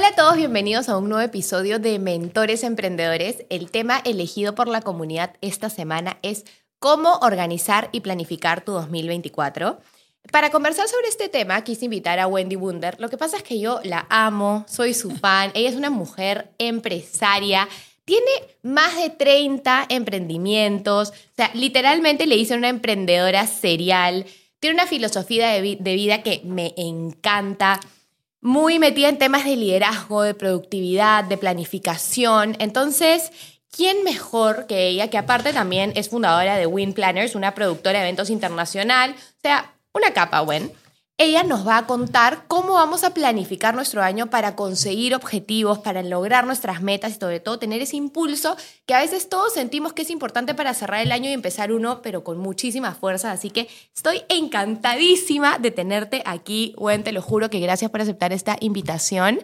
Hola a todos, bienvenidos a un nuevo episodio de Mentores Emprendedores. El tema elegido por la comunidad esta semana es cómo organizar y planificar tu 2024. Para conversar sobre este tema, quise invitar a Wendy Wunder. Lo que pasa es que yo la amo, soy su fan. Ella es una mujer empresaria, tiene más de 30 emprendimientos. O sea, literalmente le hice una emprendedora serial. Tiene una filosofía de, de vida que me encanta muy metida en temas de liderazgo, de productividad, de planificación. Entonces, ¿quién mejor que ella, que aparte también es fundadora de Win Planners, una productora de eventos internacional? O sea, una capa, Wen ella nos va a contar cómo vamos a planificar nuestro año para conseguir objetivos, para lograr nuestras metas y sobre todo tener ese impulso que a veces todos sentimos que es importante para cerrar el año y empezar uno, pero con muchísima fuerza. Así que estoy encantadísima de tenerte aquí, Gwen, te lo juro que gracias por aceptar esta invitación.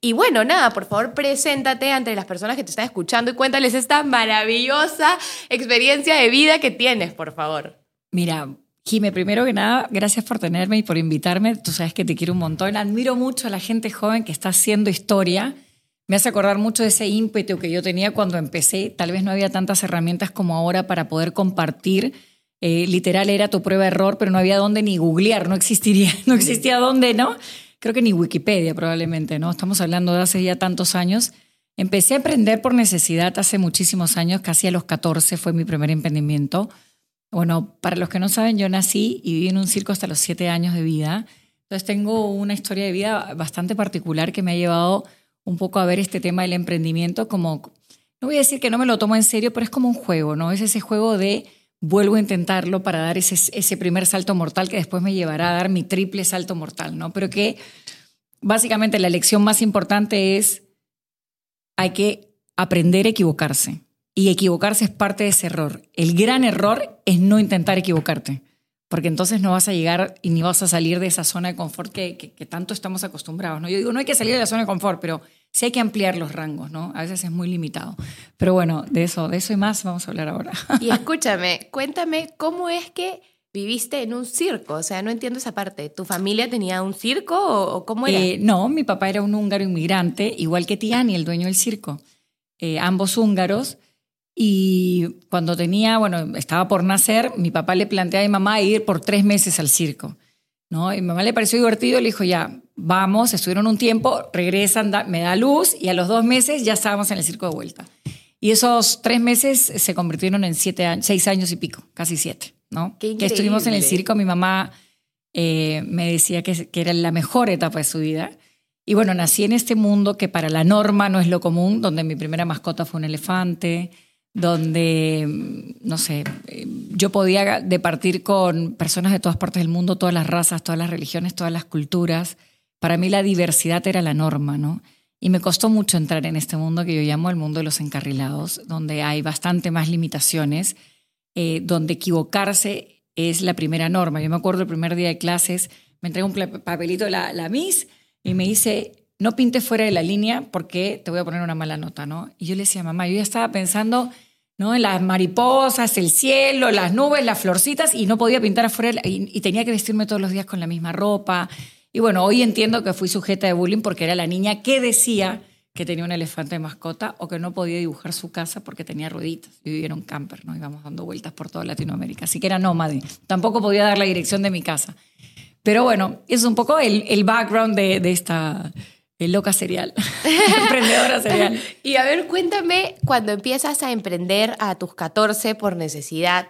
Y bueno, nada, por favor, preséntate ante las personas que te están escuchando y cuéntales esta maravillosa experiencia de vida que tienes, por favor. Mira, Jime, primero que nada, gracias por tenerme y por invitarme. Tú sabes que te quiero un montón. Admiro mucho a la gente joven que está haciendo historia. Me hace acordar mucho de ese ímpetu que yo tenía cuando empecé. Tal vez no había tantas herramientas como ahora para poder compartir. Eh, literal era tu prueba error, pero no había dónde ni googlear, no existiría, no existía dónde, ¿no? Creo que ni Wikipedia probablemente, ¿no? Estamos hablando de hace ya tantos años. Empecé a aprender por necesidad hace muchísimos años, casi a los 14 fue mi primer emprendimiento. Bueno, para los que no saben, yo nací y viví en un circo hasta los siete años de vida. Entonces tengo una historia de vida bastante particular que me ha llevado un poco a ver este tema del emprendimiento como, no voy a decir que no me lo tomo en serio, pero es como un juego, ¿no? Es ese juego de vuelvo a intentarlo para dar ese, primer salto mortal que después me llevará a dar mi triple salto mortal, ¿no? Pero que básicamente la lección más importante es hay que aprender a equivocarse. Y equivocarse es parte de ese error. El gran error es no intentar equivocarte, porque entonces no vas a llegar y ni vas a salir de esa zona de confort que, que, tanto estamos acostumbrados. ¿no? Yo digo, no hay que salir de la zona de confort, pero sí hay que ampliar los rangos, ¿no? A veces es muy limitado. Pero bueno, de eso, de eso y más vamos a hablar ahora. Y escúchame, cuéntame cómo es que viviste en un circo, o sea, no entiendo esa parte. ¿Tu familia tenía un circo o, cómo era? Eh, no, mi papá era un húngaro inmigrante, igual que Tiani, el dueño del circo. Eh, ambos húngaros. Y cuando tenía, bueno, estaba por nacer, mi papá le plantea a mi mamá ir por tres meses al circo. ¿no? Y mi mamá le pareció divertido, le dijo, ya, vamos, estuvieron un tiempo, regresan, me da luz y a los dos meses ya estábamos en el circo de vuelta. Y esos tres meses se convirtieron en siete años, seis años y pico, casi siete, ¿no? que estuvimos en el circo, mi mamá eh, me decía que, que era la mejor etapa de su vida. Y bueno, nací en este mundo que para la norma no es lo común, donde mi primera mascota fue un elefante, donde, no sé, yo podía departir con personas de todas partes del mundo, todas las razas, todas las religiones, todas las culturas. Para mí la diversidad era la norma, ¿no? Y me costó mucho entrar en este mundo que yo llamo el mundo de los encarrilados, donde hay bastante más limitaciones, eh, donde equivocarse es la primera norma. Yo me acuerdo el primer día de clases, me entregó un papelito la, la Miss y me dice, no pintes fuera de la línea porque te voy a poner una mala nota, ¿no? Y yo le decía, mamá, yo ya estaba pensando ¿no? en las mariposas, el cielo, las nubes, las florcitas, y no podía pintar afuera y, y, tenía que vestirme todos los días con la misma ropa. Y bueno, hoy entiendo que fui sujeta de bullying porque era la niña que decía que tenía un elefante de mascota o que no podía dibujar su casa porque tenía rueditas. Yo vivía en un camper, ¿no? Íbamos dando vueltas por toda Latinoamérica, así que era nómade. Tampoco podía dar la dirección de mi casa. Pero bueno, es un poco el, background de esta loca serial, emprendedora serial. Y a ver, cuéntame, cuando empiezas a emprender a tus 14 por necesidad,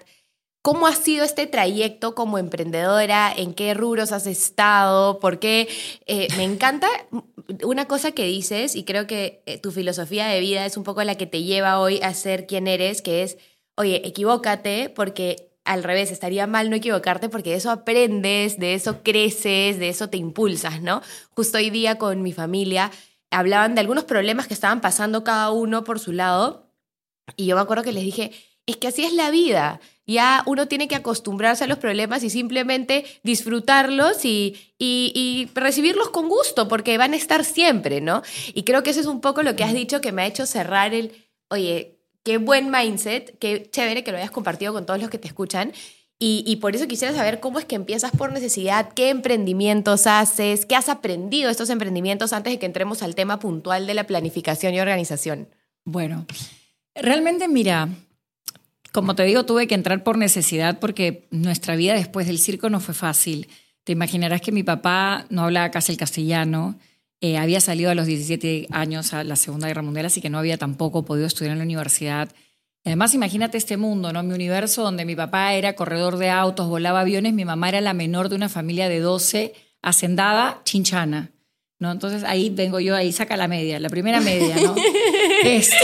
¿cómo ha sido este trayecto como emprendedora? ¿En qué rubros has estado? Porque eh, me encanta una cosa que dices y creo que eh, tu filosofía de vida es un poco la que te lleva hoy a ser quien eres, que es, oye, equivócate porque al revés, estaría mal no equivocarte porque de eso aprendes, de eso creces, de eso te impulsas, ¿no? Justo hoy día con mi familia hablaban de algunos problemas que estaban pasando cada uno por su lado y yo me acuerdo que les dije, es que así es la vida. Ya uno tiene que acostumbrarse a los problemas y simplemente disfrutarlos y, y, recibirlos con gusto, porque van a estar siempre, ¿no? Y creo que eso es un poco lo que has dicho que me ha hecho cerrar el, oye, qué buen mindset, qué chévere que lo hayas compartido con todos los que te escuchan. Y, por eso quisiera saber cómo es que empiezas por necesidad, qué emprendimientos haces, qué has aprendido estos emprendimientos antes de que entremos al tema puntual de la planificación y organización. Bueno, realmente mira, como te digo, tuve que entrar por necesidad porque nuestra vida después del circo no fue fácil. Te imaginarás que mi papá no hablaba casi el castellano, eh, había salido a los 17 años a la Segunda Guerra Mundial, así que no había tampoco podido estudiar en la universidad. Además, imagínate este mundo, ¿no? Mi universo donde mi papá era corredor de autos, volaba aviones, mi mamá era la menor de una familia de 12, hacendada, chinchana. ¿no? Entonces ahí vengo yo, ahí saca la media, la primera media, ¿no? Este.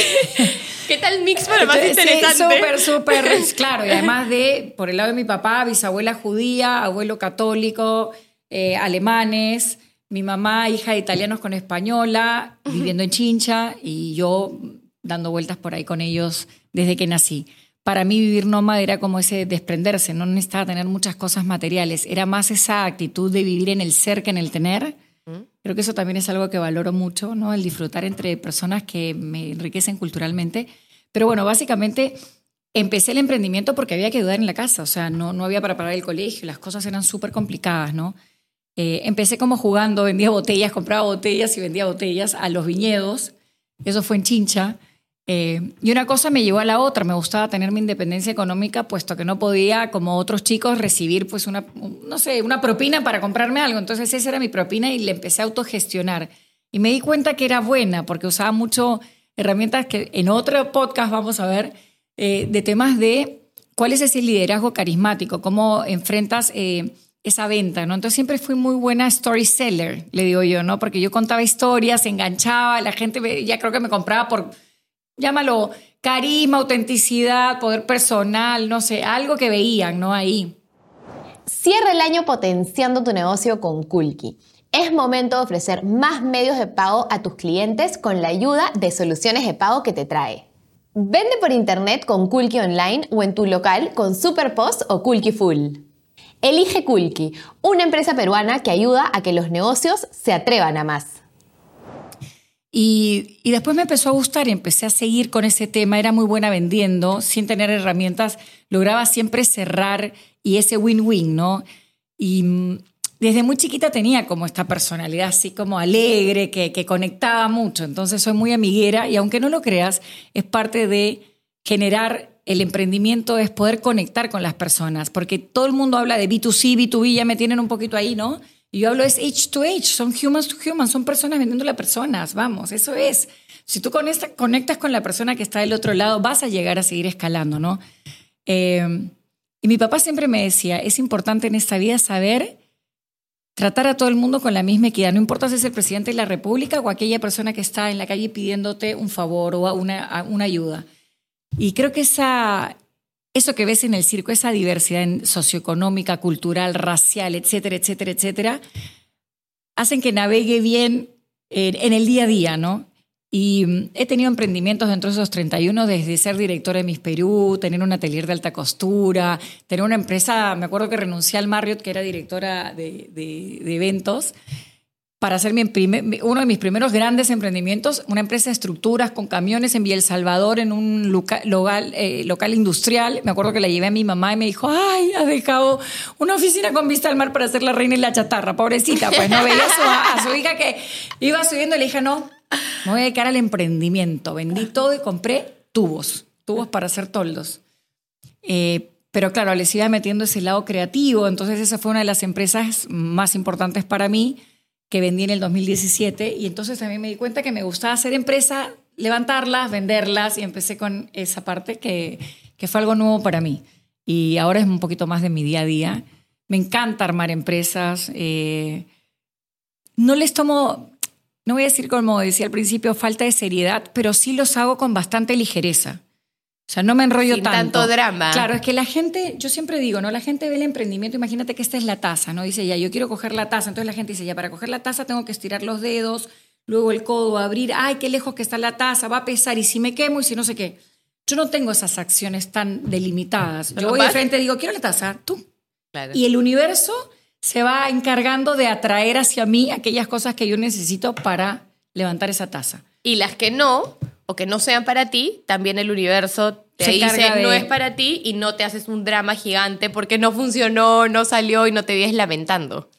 ¿Qué tal mix para más interesante? Súper, súper, claro. Y además de, por el lado de mi papá, bisabuela judía, abuelo católico, eh, alemanes, mi mamá, hija de italianos con española, viviendo en Chincha, y yo dando vueltas por ahí con ellos desde que nací. Para mí vivir nómada era como ese desprenderse, no necesitaba tener muchas cosas materiales, era más esa actitud de vivir en el ser que en el tener. Creo que eso también es algo que valoro mucho, ¿no? El disfrutar entre personas que me enriquecen culturalmente. Pero bueno, básicamente empecé el emprendimiento porque había que ayudar en la casa, o sea, no, no había para pagar el colegio, las cosas eran súper complicadas, ¿no? Eh, empecé como jugando, vendía botellas, compraba botellas y vendía botellas a los viñedos. Eso fue en Chincha. Eh, y una cosa me llevó a la otra. Me gustaba tener mi independencia económica, puesto que no podía, como otros chicos, recibir pues una, no sé, una propina para comprarme algo. Entonces esa era mi propina y le empecé a autogestionar. Y me di cuenta que era buena, porque usaba mucho herramientas que en otro podcast vamos a ver, eh, de temas de cuál es ese liderazgo carismático, cómo enfrentas esa venta, ¿no? Entonces siempre fui muy buena story seller, le digo yo, ¿no? Porque yo contaba historias, enganchaba, la gente ya creo que me compraba por llámalo carisma, autenticidad, poder personal, no sé, algo que veían, ¿no? Ahí. Cierra el año potenciando tu negocio con Kulki. Es momento de ofrecer más medios de pago a tus clientes con la ayuda de soluciones de pago que te trae. Vende por internet con Kulki Online o en tu local con Superpost o Kulki Full. Elige Kulki, una empresa peruana que ayuda a que los negocios se atrevan a más. Y, después me empezó a gustar y empecé a seguir con ese tema. Era muy buena vendiendo, sin tener herramientas. Lograba siempre cerrar y ese win-win, ¿no? Y mm, desde muy chiquita tenía como esta personalidad así como alegre, que conectaba mucho. Entonces soy muy amiguera y aunque no lo creas, es parte de generar el emprendimiento, es poder conectar con las personas. Porque todo el mundo habla de B2C, B2B, ya me tienen un poquito ahí, ¿no? Y yo hablo es H to H, son humans to humans, son personas vendiendo a personas, vamos, eso es. Si tú conectas con la persona que está del otro lado, vas a llegar a seguir escalando, ¿no? Eh, y mi papá siempre me decía, es importante en esta vida saber tratar a todo el mundo con la misma equidad, no importa si es el presidente de la República o aquella persona que está en la calle pidiéndote un favor o una, una ayuda. Y creo que esa, eso que ves en el circo, esa diversidad socioeconómica, cultural, racial, etcétera, etcétera, etcétera, hacen que navegue bien en, el día a día, ¿no? Y mm, he tenido emprendimientos dentro de esos 31, desde ser directora de Miss Perú, tener un atelier de alta costura, tener una empresa, me acuerdo que renuncié al Marriott, que era directora de, de eventos, para hacer mi uno de mis primeros grandes emprendimientos, una empresa de estructuras con camiones en El Salvador, en un local, eh, local industrial. Me acuerdo que la llevé a mi mamá y me dijo, ay, ha dejado una oficina con vista al mar para hacer la reina y la chatarra. Pobrecita, pues no veía a su, hija que iba subiendo y le dije, no, me voy a dedicar al emprendimiento. Vendí todo y compré tubos, tubos para hacer toldos. Eh, pero claro, les iba metiendo ese lado creativo, entonces esa fue una de las empresas más importantes para mí que vendí en el 2017 y entonces también me di cuenta que me gustaba hacer empresa, levantarlas, venderlas y empecé con esa parte que, que fue algo nuevo para mí. Y ahora es un poquito más de mi día a día. Me encanta armar empresas. Eh, no les tomo, no voy a decir como decía al principio, falta de seriedad, pero sí los hago con bastante ligereza. O sea, no me enrollo Sin tanto. tanto drama. Claro, es que la gente, yo siempre digo, ¿no? La gente ve el emprendimiento, imagínate que esta es la taza, ¿no? Dice, ya, yo quiero coger la taza. Entonces la gente dice, ya, para coger la taza tengo que estirar los dedos, luego el codo, abrir, ay, qué lejos que está la taza, va a pesar, y si me quemo, y si no sé qué. yo no tengo esas acciones tan delimitadas. Yo voy de frente y digo, quiero la taza, tú. Y el universo se va encargando de atraer hacia mí aquellas cosas que yo necesito para levantar esa taza. Y las que no, o que no sean para ti, también el universo te dice no es para ti y no te haces un drama gigante porque no funcionó, no salió y no te vies lamentando.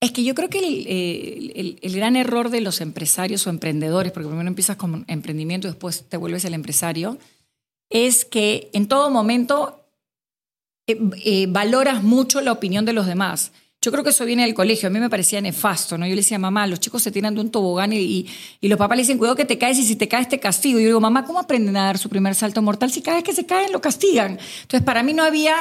Es que yo creo que el, el, gran error de los empresarios o emprendedores, porque primero empiezas con emprendimiento y después te vuelves el empresario, es que en todo momento eh, eh, valoras mucho la opinión de los demás. Yo creo que eso viene del colegio. A mí me parecía nefasto, ¿no? Yo le decía, mamá, los chicos se tiran de un tobogán y, y, los papás le dicen, cuidado que te caes y si te caes te castigo. Y yo digo, mamá, ¿cómo aprenden a dar su primer salto mortal si cada vez que se caen lo castigan? Entonces, para mí no había,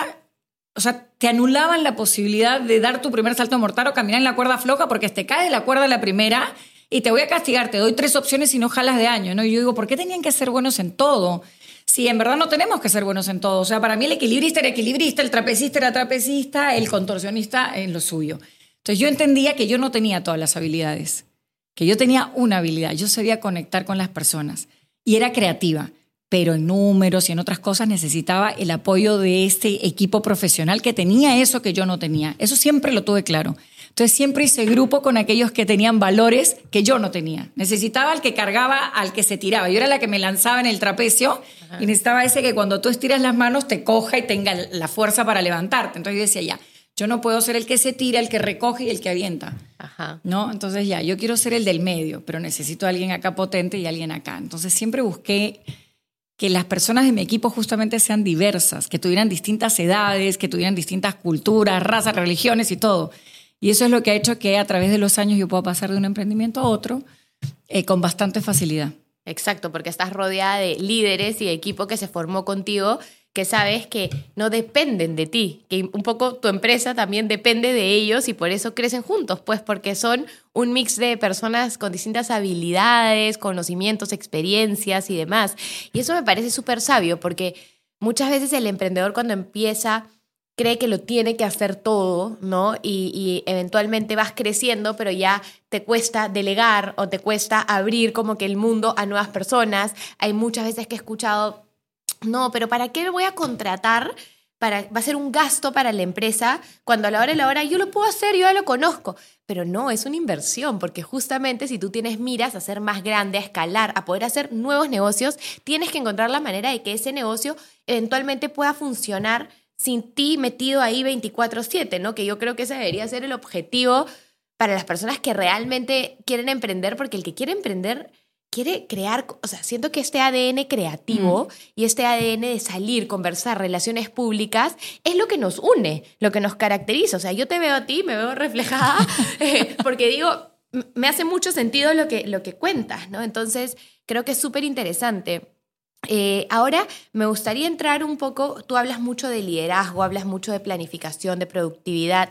o sea, te anulaban la posibilidad de dar tu primer salto mortal o caminar en la cuerda floja porque te caes de la cuerda la primera y te voy a castigar, te doy tres opciones y no jalas de año, ¿no? Y yo digo, ¿por qué tenían que ser buenos en todo? Sí, en verdad no tenemos que ser buenos en todo. O sea, para mí el equilibrista era equilibrista, el trapecista era trapecista, el contorsionista en lo suyo. Entonces yo entendía que yo no tenía todas las habilidades, que yo tenía una habilidad, yo sabía conectar con las personas y era creativa, pero en números y en otras cosas necesitaba el apoyo de este equipo profesional que tenía eso que yo no tenía. Eso siempre lo tuve claro. Entonces siempre hice grupo con aquellos que tenían valores que yo no tenía. Necesitaba al que cargaba, al que se tiraba. Yo era la que me lanzaba en el trapecio y necesitaba ese que cuando tú estiras las manos te coja y tenga la fuerza para levantarte. Entonces yo decía, ya, yo no puedo ser el que se tira, el que recoge y el que avienta. ¿No? Entonces ya, yo quiero ser el del medio, pero necesito a alguien acá potente y alguien acá. Entonces siempre busqué que las personas de mi equipo justamente sean diversas, que tuvieran distintas edades, que tuvieran distintas culturas, razas, religiones y todo. Y eso es lo que ha hecho que a través de los años yo pueda pasar de un emprendimiento a otro eh, con bastante facilidad. Exacto, porque estás rodeada de líderes y de equipo que se formó contigo, que sabes que no dependen de ti, que un poco tu empresa también depende de ellos y por eso crecen juntos, pues porque son un mix de personas con distintas habilidades, conocimientos, experiencias y demás. Y eso me parece súper sabio, porque muchas veces el emprendedor cuando empieza cree que lo tiene que hacer todo, ¿no? Y, eventualmente vas creciendo, pero ya te cuesta delegar o te cuesta abrir como que el mundo a nuevas personas. Hay muchas veces que he escuchado, no, pero ¿para qué voy a contratar? Para, va a ser un gasto para la empresa cuando a la hora de la hora yo lo puedo hacer, yo ya lo conozco. Pero no, es una inversión, porque justamente si tú tienes miras a ser más grande, a escalar, a poder hacer nuevos negocios, tienes que encontrar la manera de que ese negocio eventualmente pueda funcionar sin ti metido ahí 24/7, ¿no? Que yo creo que ese debería ser el objetivo para las personas que realmente quieren emprender, porque el que quiere emprender quiere crear, o sea, siento que este ADN creativo mm. y este ADN de salir, conversar, relaciones públicas, es lo que nos une, lo que nos caracteriza. O sea, yo te veo a ti, me veo reflejada, eh, porque digo, me hace mucho sentido lo que, lo que cuentas, ¿no? Entonces, creo que es súper interesante. Eh, ahora me gustaría entrar un poco, tú hablas mucho de liderazgo, hablas mucho de planificación, de productividad.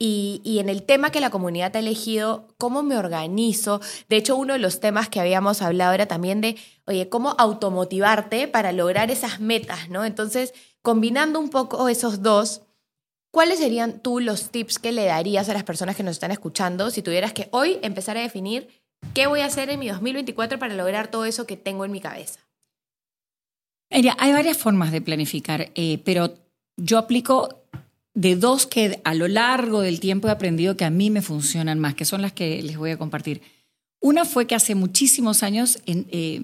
Y, en el tema que la comunidad ha elegido, ¿cómo me organizo? De hecho, uno de los temas que habíamos hablado era también de, oye, ¿cómo automotivarte para lograr esas metas? ¿no? Entonces, combinando un poco esos dos, ¿cuáles serían tú los tips que le darías a las personas que nos están escuchando si tuvieras que hoy empezar a definir qué voy a hacer en mi 2024 para lograr todo eso que tengo en mi cabeza? Hay varias formas de planificar, eh, pero yo aplico de dos que a lo largo del tiempo he aprendido que a mí me funcionan más, que son las que les voy a compartir. Una fue que hace muchísimos años eh,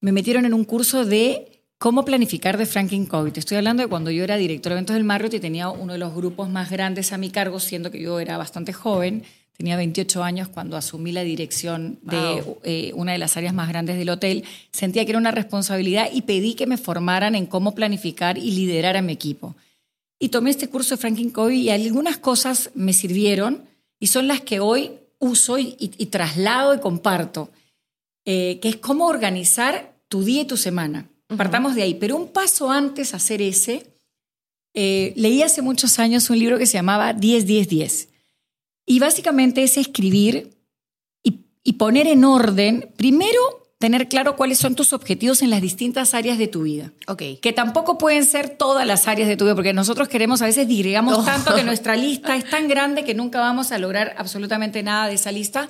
me metieron en un curso de cómo planificar de Franklin Covey. Te estoy hablando de cuando yo era director de eventos del Marriott y tenía uno de los grupos más grandes a mi cargo, siendo que yo era bastante joven. Tenía 28 años cuando asumí la dirección de eh, una de las áreas más grandes del hotel. Sentía que era una responsabilidad y pedí que me formaran en cómo planificar y liderar a mi equipo. Y tomé este curso de Franklin Covey y algunas cosas me sirvieron y son las que hoy uso y, traslado y comparto, eh, que es cómo organizar tu día y tu semana. Partamos de ahí. Pero un paso antes de hacer ese, eh, leí hace muchos años un libro que se llamaba 10-10-10 y básicamente es escribir y, poner en orden, primero, tener claro cuáles son tus objetivos en las distintas áreas de tu vida. Ok. Que tampoco pueden ser todas las áreas de tu vida, porque nosotros queremos, a veces digamos tanto que nuestra lista es tan grande que nunca vamos a lograr absolutamente nada de esa lista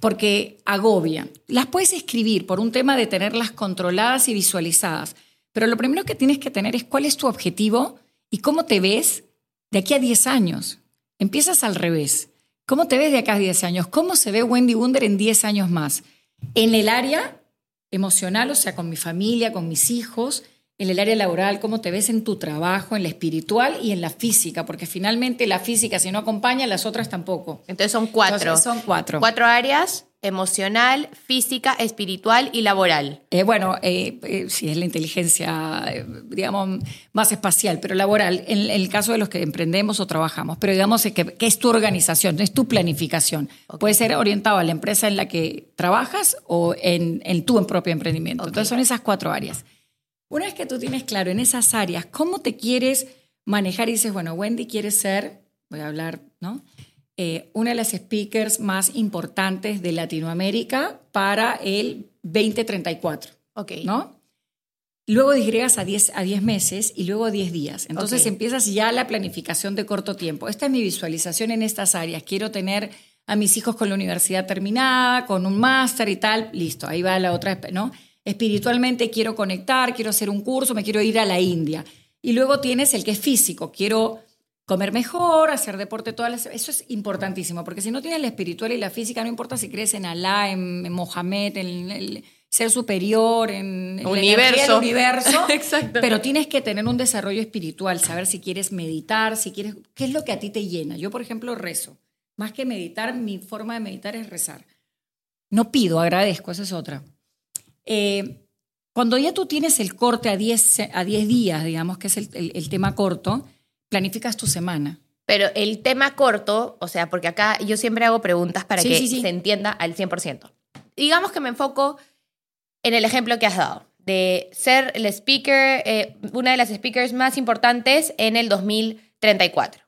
porque agobia. Las puedes escribir por un tema de tenerlas controladas y visualizadas, Pero lo primero que tienes que tener es cuál es tu objetivo y cómo te ves de aquí a 10 años. Empiezas al revés. ¿Cómo te ves de acá a 10 años? ¿Cómo se ve Wendy Wunder en 10 años más? En el área emocional, o sea, con mi familia, con mis hijos, en el área laboral, cómo te ves en tu trabajo, en la espiritual y en la física, porque finalmente la física si no acompaña, las otras tampoco. Entonces son cuatro. Entonces son cuatro. Cuatro áreas, emocional, física, espiritual y laboral. Eh, bueno, eh, eh, sí, es la inteligencia, eh, digamos, más espacial, pero laboral, en, el caso de los que emprendemos o trabajamos, pero digamos que, que es tu organización, es tu planificación. Puede ser orientado a la empresa en la que trabajas o en, en tu propio emprendimiento. Entonces son esas cuatro áreas. Una vez que tú tienes claro en esas áreas cómo te quieres manejar y dices, bueno, Wendy quiere ser, voy a hablar, ¿no? Eh, una de las speakers más importantes de Latinoamérica para el 2034, Ok. ¿no? Luego disgregas a 10, a 10 meses y luego a 10 días. Entonces empiezas ya la planificación de corto tiempo. Esta es mi visualización en estas áreas. Quiero tener a mis hijos con la universidad terminada, con un máster y tal. Listo, ahí va la otra, ¿no? Espiritualmente quiero conectar, quiero hacer un curso, me quiero ir a la India. Y luego tienes el que es físico. Quiero comer mejor, hacer deporte todas las... Eso es importantísimo, porque si no tienes la espiritual y la física, no importa si crees en Alá, en, en Mohamed, en el ser superior, en, energía del Universo. universo, Exacto. pero tienes que tener un desarrollo espiritual, saber si quieres meditar, si quieres... ¿Qué es lo que a ti te llena? Yo, por ejemplo, rezo. Más que meditar, mi forma de meditar es rezar. No pido, agradezco, esa es otra. Eh, cuando ya tú tienes el corte a 10, a 10 días, digamos que es el, el- el tema corto, planificas tu semana. Pero el tema corto, o sea, porque acá yo siempre hago preguntas para Sí, que sí, sí. se entienda al 100%. Digamos que me enfoco en el ejemplo que has dado, de ser el speaker, eh, una de las speakers más importantes en el 2034.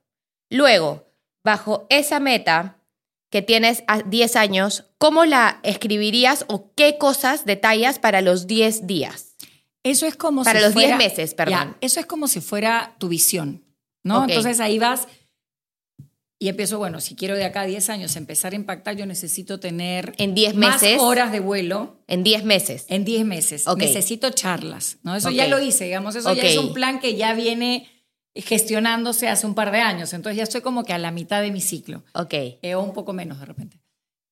Luego, bajo esa meta que tienes a 10 años, ¿cómo la escribirías o qué cosas detallas para los 10 días? Eso es como Para si los 10 fuera- meses, perdón. Ya, eso es como si fuera tu visión, ¿no? Entonces ahí vas y empiezo, bueno, si quiero de acá a 10 años empezar a impactar, yo necesito tener En 10 más meses. horas de vuelo En 10 meses. en 10 meses. Ok. Necesito charlas, ¿no? Eso ya lo hice, digamos, eso ya es un plan que ya viene gestionándose hace un par de años, entonces ya estoy como que a la mitad de mi ciclo. Ok. Eh, o un poco menos de repente.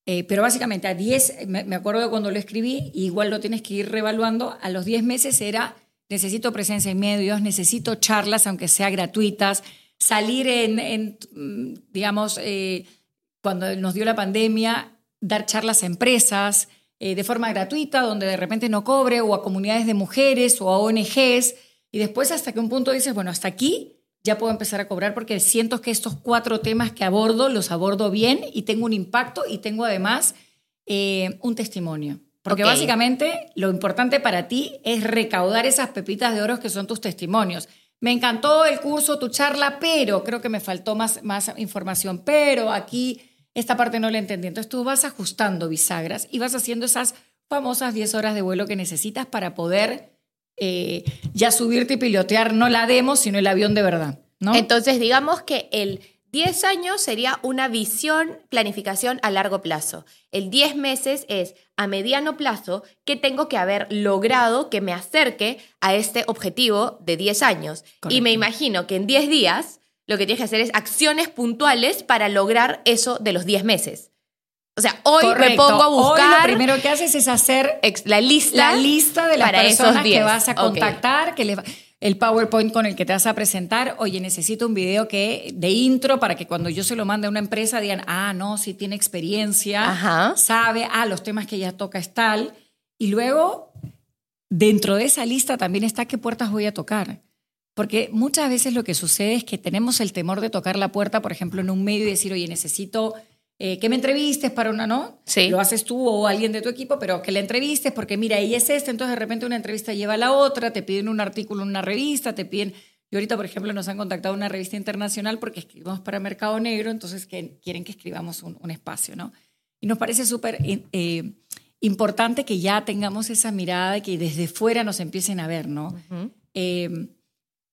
Eh, pero básicamente a 10, me, me acuerdo de cuando lo escribí, igual lo tienes que ir revaluando, a los 10 meses era, necesito presencia en medios, necesito charlas, aunque sea gratuitas, salir en, en, mm, digamos, eh, cuando nos dio la pandemia, dar charlas a empresas eh, de forma gratuita, donde de repente no cobre, o a comunidades de mujeres o a ONGs, y después hasta que un punto dices, bueno, hasta aquí ya puedo empezar a cobrar porque siento que estos cuatro temas que abordo los abordo bien y tengo un impacto y tengo además eh, un testimonio. Porque básicamente lo importante para ti es recaudar esas pepitas de oro que son tus testimonios. Me encantó el curso, tu charla, pero creo que me faltó más, más información, pero aquí esta parte no la entendí. Entonces tú vas ajustando bisagras y vas haciendo esas famosas 10 horas de vuelo que necesitas para poder eh, ya subirte y pilotear no la demo, sino el avión de verdad. ¿no? Entonces, digamos que el 10 años sería una visión, planificación a largo plazo. El 10 meses es a mediano plazo que tengo que haber logrado que me acerque a este objetivo de 10 años. Y me imagino que en 10 días lo que tienes que hacer es acciones puntuales para lograr eso de los 10 meses. O sea, hoy me pongo a Hoy buscar lo primero que haces es hacer la lista, la lista de las personas que 10. vas a contactar, que va- el PowerPoint con el que te vas a presentar. Oye, necesito un video que de intro para que cuando yo se lo mande a una empresa digan, ah, no, sí tiene experiencia, Ajá. sabe, ah, los temas que ella toca es tal. Y luego, dentro de esa lista también está qué puertas voy a tocar. Porque muchas veces lo que sucede es que tenemos el temor de tocar la puerta, por ejemplo, en un medio y decir, oye, necesito eh, que me entrevistes para una, ¿no? Sí. Lo haces tú o alguien de tu equipo, pero que la entrevistes porque mira, ella es esta, entonces de repente una entrevista lleva a la otra, te piden un artículo en una revista, te piden... Y ahorita, por ejemplo, nos han contactado una revista internacional porque escribimos para Mercado Negro, entonces que quieren que escribamos un, un espacio, ¿no? Y nos parece súper eh, importante que ya tengamos esa mirada y que desde fuera nos empiecen a ver, ¿no? Eh,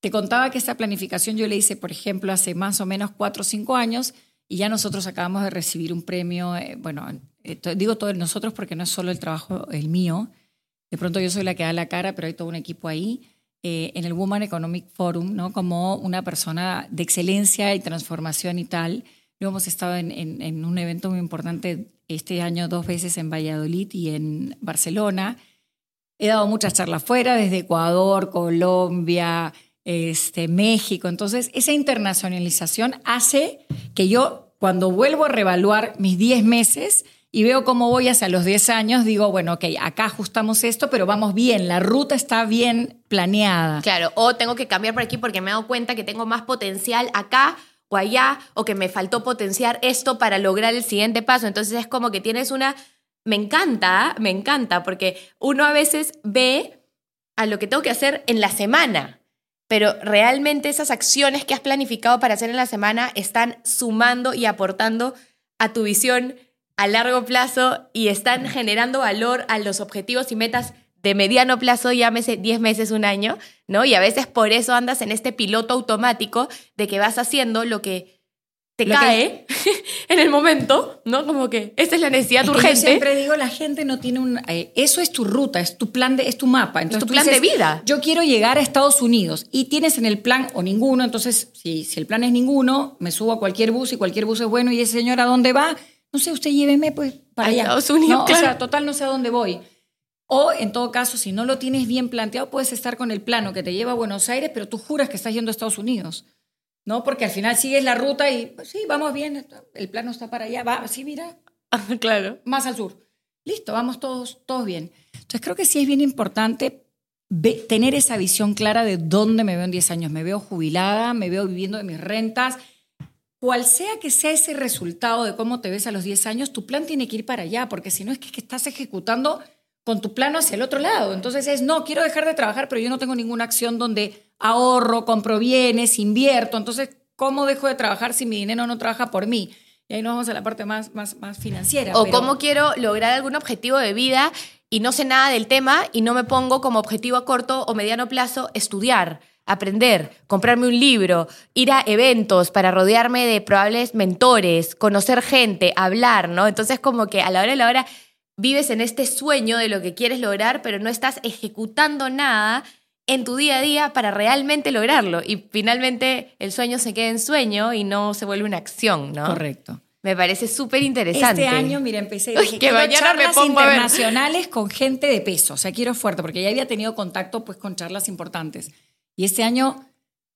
te contaba que esta planificación yo le hice, por ejemplo, hace más o menos cuatro o cinco años y ya nosotros acabamos de recibir un premio, eh, bueno, eh, digo todo el nosotros porque no es solo el trabajo el mío, de pronto yo soy la que da la cara, pero hay todo un equipo ahí. eh, en el Woman Economic Forum, ¿no? Como una persona de excelencia y transformación y tal. Luego hemos estado en, en, un evento muy importante este año dos veces en Valladolid y en Barcelona. He dado muchas charlas fuera, desde Ecuador, Colombia, este, México. Entonces, esa internacionalización hace que yo, cuando vuelvo a reevaluar mis 10 meses, y veo cómo voy hacia los 10 años, digo, bueno, ok, acá ajustamos esto, pero vamos bien, la ruta está bien planeada. Claro, o tengo que cambiar por aquí porque me he dado cuenta que tengo más potencial acá o allá, o que me faltó potenciar esto para lograr el siguiente paso. Entonces es como que tienes una... Me encanta, me encanta, porque uno a veces ve a lo que tengo que hacer en la semana, pero realmente esas acciones que has planificado para hacer en la semana están sumando y aportando a tu visión a largo plazo y están generando valor a los objetivos y metas de mediano plazo, llámese 10 meses, un año, ¿no? Y a veces por eso andas en este piloto automático de que vas haciendo lo que te cae en el momento, ¿no? Como que esa es la necesidad urgente. yo siempre digo, la gente no tiene un... Eh, eso es tu ruta, es tu plan, de, es tu mapa. Entonces, es tu plan de vida. Yo quiero llegar a Estados Unidos y tienes en el plan o ninguno, entonces si, si el plan es ninguno, me subo a cualquier bus y cualquier bus es bueno y ese señor a dónde va no sé, usted lléveme pues para allá. Estados Unidos, O sea, total no sé a dónde voy. O en todo caso, si no lo tienes bien planteado, puedes estar con el plano que te lleva a Buenos Aires, pero tú juras que estás yendo a Estados Unidos. ¿No? Porque al final sigues la ruta y pues, sí, vamos bien, el plano está para allá, va, sí, mira. claro. Más al sur. Listo, vamos todos, todos bien. Entonces creo que sí es bien importante tener esa visión clara de dónde me veo en 10 años. Me veo jubilada, me veo viviendo de mis rentas, cual sea que sea ese resultado de cómo te ves a los 10 años, tu plan tiene que ir para allá, porque si no es que, estás ejecutando con tu plano hacia el otro lado. Entonces es, no, quiero dejar de trabajar, pero yo no tengo ninguna acción donde ahorro, compro bienes, invierto. Entonces, ¿cómo dejo de trabajar si mi dinero no trabaja por mí? Y ahí nos vamos a la parte más, más, más financiera. O cómo quiero lograr algún objetivo de vida y no sé nada del tema y no me pongo como objetivo a corto o mediano plazo estudiar aprender, comprarme un libro, ir a eventos para rodearme de probables mentores, conocer gente, hablar, ¿no? Entonces como que a la hora de la hora vives en este sueño de lo que quieres lograr, pero no estás ejecutando nada en tu día a día para realmente lograrlo. Y finalmente el sueño se queda en sueño y no se vuelve una acción, ¿no? Correcto. Me parece súper interesante. Este año, mira, empecé dije, que mañana charlas me pongo internacionales con gente de peso. O sea, quiero fuerte, porque ya había tenido contacto pues con charlas importantes. Y este año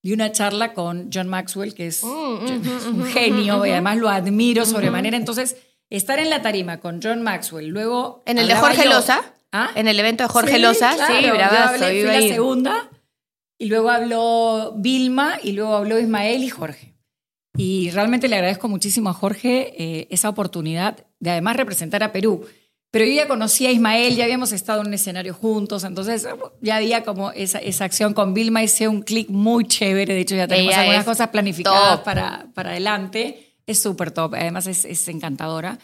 di una charla con John Maxwell, que es mm, un genio y además lo admiro sobremanera. Entonces, estar en la tarima con John Maxwell, luego... ¿En el de Jorge Loza? ¿Ah? ¿En el evento de Jorge Loza? sí, bravazo. Fui la segunda y luego habló Vilma y luego habló Ismael y Jorge. Y realmente le agradezco muchísimo a Jorge eh, esa oportunidad de además representar a Perú. Pero yo ya conocía a Ismael, ya habíamos estado en un escenario juntos, entonces ya había como esa, esa acción con Vilma, hice un clic muy chévere, de hecho ya tenemos algunas cosas planificadas para, para adelante, es súper top, además es, encantadora.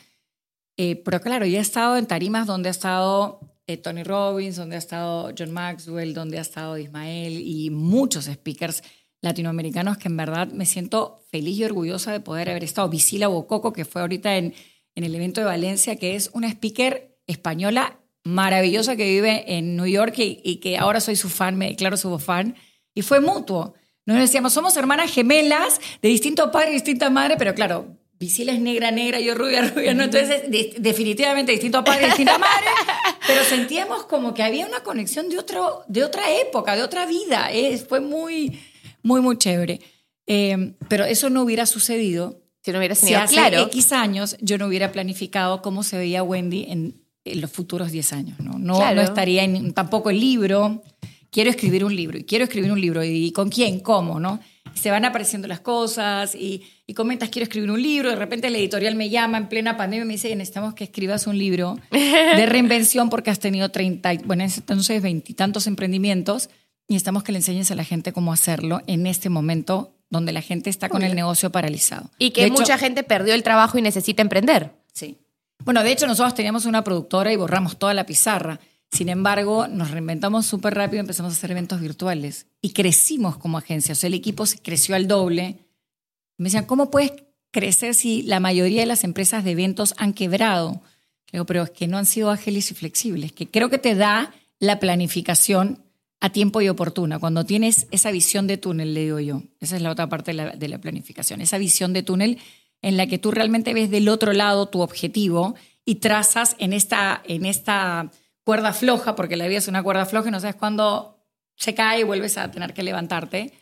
Eh, pero claro, ya he estado en tarimas donde ha estado eh, Tony Robbins, donde ha estado John Maxwell, donde ha estado Ismael y muchos speakers latinoamericanos que en verdad me siento feliz y orgullosa de poder haber estado. Visila Bococo, que fue ahorita en en el evento de Valencia, que es una speaker española maravillosa que vive en New York y, que ahora soy su fan, me declaro su fan. Y fue mutuo. Nos decíamos, somos hermanas gemelas de distinto padre y distinta madre, pero claro, Visila es negra, negra, yo rubia, rubia, ¿no? Entonces, definitivamente distinto padre, distinta madre, pero sentíamos como que había una conexión de, otro, de otra época, de otra vida. fue muy, muy, muy chévere. Eh, pero eso no hubiera sucedido si no hubiera si hace X años yo no hubiera planificado cómo se veía Wendy en, los futuros 10 años. No, no, estaría en, tampoco el libro. Quiero escribir un libro y quiero escribir un libro. ¿Y con quién? ¿Cómo? ¿no? se van apareciendo las cosas y, y, comentas, quiero escribir un libro. De repente el editorial me llama en plena pandemia y me dice, necesitamos que escribas un libro de reinvención porque has tenido 30, bueno, entonces veintitantos emprendimientos y necesitamos que le enseñes a la gente cómo hacerlo en este momento donde la gente está con el negocio paralizado. Y que mucha gente perdió el trabajo y necesita emprender. Sí. Bueno, de hecho nosotros teníamos una productora y borramos toda la pizarra. Sin embargo, nos reinventamos súper rápido y empezamos a hacer eventos virtuales. Y crecimos como agencia. O sea, el equipo se creció al doble. Me decían, ¿cómo puedes crecer si la mayoría de las empresas de eventos han quebrado? digo, pero es que no han sido ágiles y flexibles, que creo que te da la planificación a tiempo y oportuna, cuando tienes esa visión de túnel, le digo yo, esa es la otra parte de la, de la planificación, esa visión de túnel en la que tú realmente ves del otro lado tu objetivo y trazas en esta, en esta cuerda floja, porque la vida es una cuerda floja y no sabes cuándo se cae y vuelves a tener que levantarte.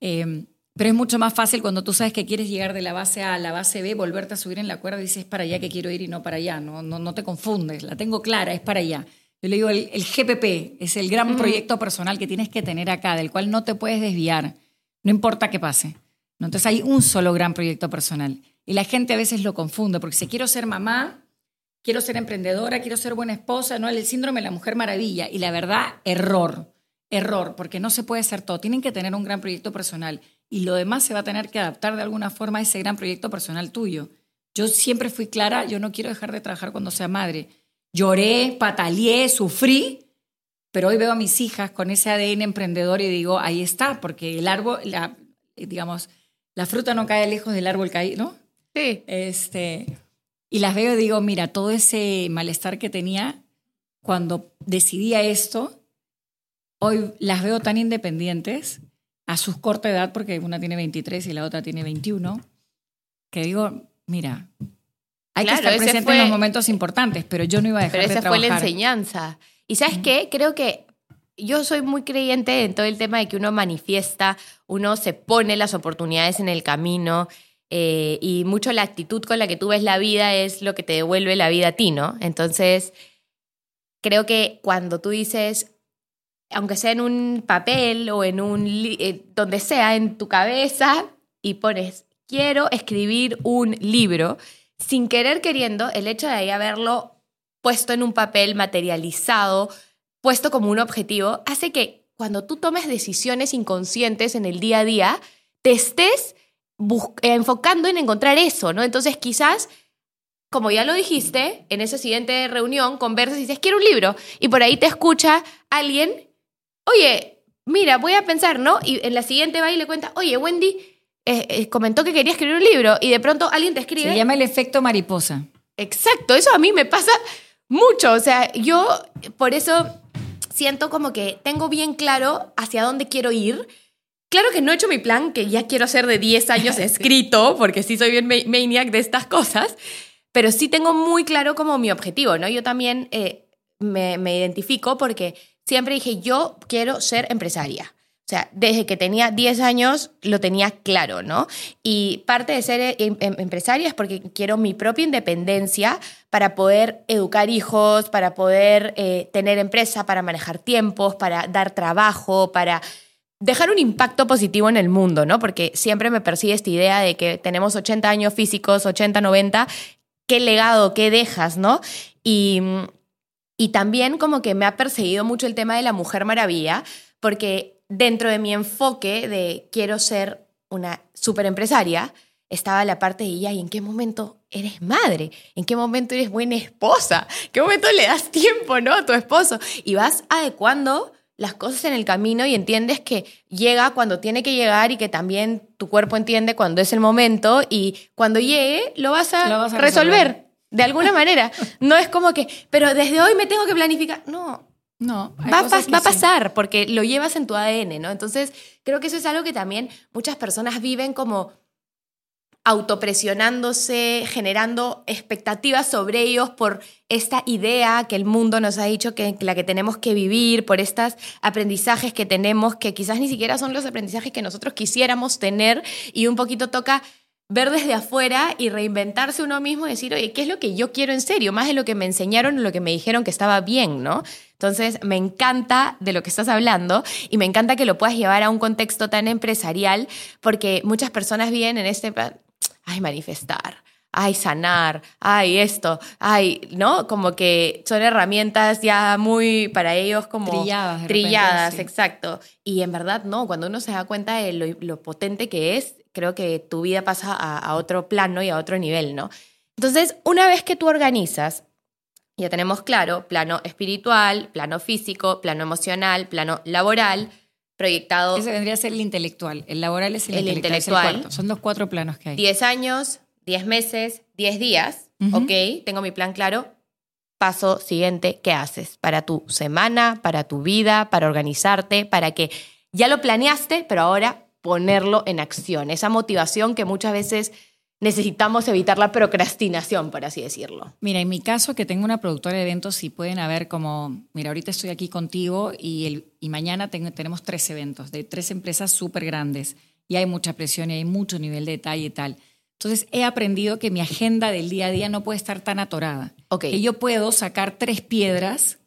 Eh, pero es mucho más fácil cuando tú sabes que quieres llegar de la base A a la base B, volverte a subir en la cuerda y dices, es para allá que quiero ir y no para allá. No, no, no te confundes, la tengo clara, es para allá. Yo le digo, el, el GPP es el gran proyecto personal que tienes que tener acá, del cual no te puedes desviar, no importa qué pase. ¿no? Entonces hay un solo gran proyecto personal. Y la gente a veces lo confunde, porque si quiero ser mamá, quiero ser emprendedora, quiero ser buena esposa, ¿no? El síndrome de la mujer maravilla. Y la verdad, error, error, porque no se puede ser todo. Tienen que tener un gran proyecto personal y lo demás se va a tener que adaptar de alguna forma a ese gran proyecto personal tuyo. Yo siempre fui clara, yo no quiero dejar de trabajar cuando sea madre. Lloré, pataleé, sufrí, pero hoy veo a mis hijas con ese ADN emprendedor y digo, ahí está, porque el árbol, la, digamos, la fruta no cae lejos del árbol caído, ¿no? Sí. Este, y las veo y digo, mira, todo ese malestar que tenía cuando decidía esto, hoy las veo tan independientes a su corta edad, porque una tiene 23 y la otra tiene 21, que digo, mira, hay Claro, que estar ese presente fue- en los momentos importantes, pero yo no iba a dejar Pero de esa fue trabajar. la enseñanza. Y sabes qué, creo que yo soy muy creyente en todo el tema de que uno manifiesta, uno se pone las oportunidades en el camino eh, y mucho la actitud con la que tú ves la vida es lo que te devuelve la vida a ti, ¿no? Entonces, creo que cuando tú dices, aunque sea en un papel o en un, eh, donde sea, en tu cabeza, y pones, quiero escribir un libro, sin querer queriendo, el hecho de ahí haberlo puesto en un papel, materializado, puesto como un objetivo, hace que cuando tú tomes decisiones inconscientes en el día a día, te estés eh, enfocando en encontrar eso, ¿no? Entonces quizás, como ya lo dijiste, en esa siguiente reunión conversas y dices, quiero un libro, y por ahí te escucha alguien, oye, mira, voy a pensar, ¿no? Y en la siguiente va y le cuenta, oye, Wendy eh, eh, comentó que quería escribir un libro, y de pronto alguien te escribe. Se llama el efecto mariposa. Exacto, eso a mí me pasa mucho. O sea, yo por eso siento como que tengo bien claro hacia dónde quiero ir. Claro que no he hecho mi plan, que ya quiero hacer de 10 años escrito, porque sí soy bien ma- maniac de estas cosas, pero sí tengo muy claro como mi objetivo, ¿no? Yo también eh, me, me identifico porque siempre dije, yo quiero ser empresaria. O sea, desde que tenía 10 años lo tenía claro, ¿no? Y parte de ser em- em- empresaria es porque quiero mi propia independencia para poder educar hijos, para poder eh, tener empresa, para manejar tiempos, para dar trabajo, para dejar un impacto positivo en el mundo, ¿no? Porque siempre me persigue esta idea de que tenemos 80 años físicos, 80, 90, ¿qué legado, qué dejas, ¿no? Y, y también como que me ha perseguido mucho el tema de la Mujer Maravilla, porque dentro de mi enfoque de quiero ser una super empresaria, estaba la parte de ella, ¿y en qué momento eres madre? ¿En qué momento eres buena esposa? ¿En qué momento le das tiempo, no, a tu esposo? Y vas adecuando las cosas en el camino y entiendes que llega cuando tiene que llegar y que también tu cuerpo entiende cuando es el momento y cuando llegue lo vas a, Lo vas a resolver. resolver. De alguna manera. No es como que, pero desde hoy me tengo que planificar. No, No, va, a pas- va a sí. pasar porque lo llevas en tu ADN, ¿no? Entonces, creo que eso es algo que también muchas personas viven como autopresionándose, generando expectativas sobre ellos por esta idea que el mundo nos ha dicho que la que tenemos que vivir, por estos aprendizajes que tenemos que quizás ni siquiera son los aprendizajes que nosotros quisiéramos tener y un poquito toca ver desde afuera y reinventarse uno mismo y decir, oye, ¿qué es lo que yo quiero en serio? Más de lo que me enseñaron o lo que me dijeron que estaba bien, ¿no? Entonces, me encanta de lo que estás hablando y me encanta que lo puedas llevar a un contexto tan empresarial porque muchas personas viven en este, ay, manifestar, ay, sanar, ay, esto, ay, ¿no? Como que son herramientas ya muy para ellos como Trilladas, trilladas, repente, sí. exacto. Y en verdad, no, cuando uno se da cuenta de lo, lo potente que es, creo que tu vida pasa a, a otro plano y a otro nivel, ¿no? Entonces, una vez que tú organizas, ya tenemos claro, plano espiritual, plano físico, plano emocional, plano laboral, proyectado Ese vendría a ser el intelectual. El laboral es el, El intelectual. Son los cuatro planos que hay. 10 años, 10 meses, 10 días, Ujú. ok, tengo mi plan claro. paso siguiente, ¿qué haces para tu semana, para tu vida, para organizarte, para que ya lo planeaste, pero ahora ponerlo en acción? Esa motivación que muchas veces necesitamos evitar la procrastinación, por así decirlo. Mira, en mi caso, que tengo una productora de eventos, sí pueden haber como, mira, ahorita estoy aquí contigo y, el, y mañana tenemos tres eventos de tres empresas súper grandes y hay mucha presión y hay mucho nivel de detalle y tal. Entonces he aprendido que mi agenda del día a día no puede estar tan atorada. Okay. Que yo puedo sacar tres piedras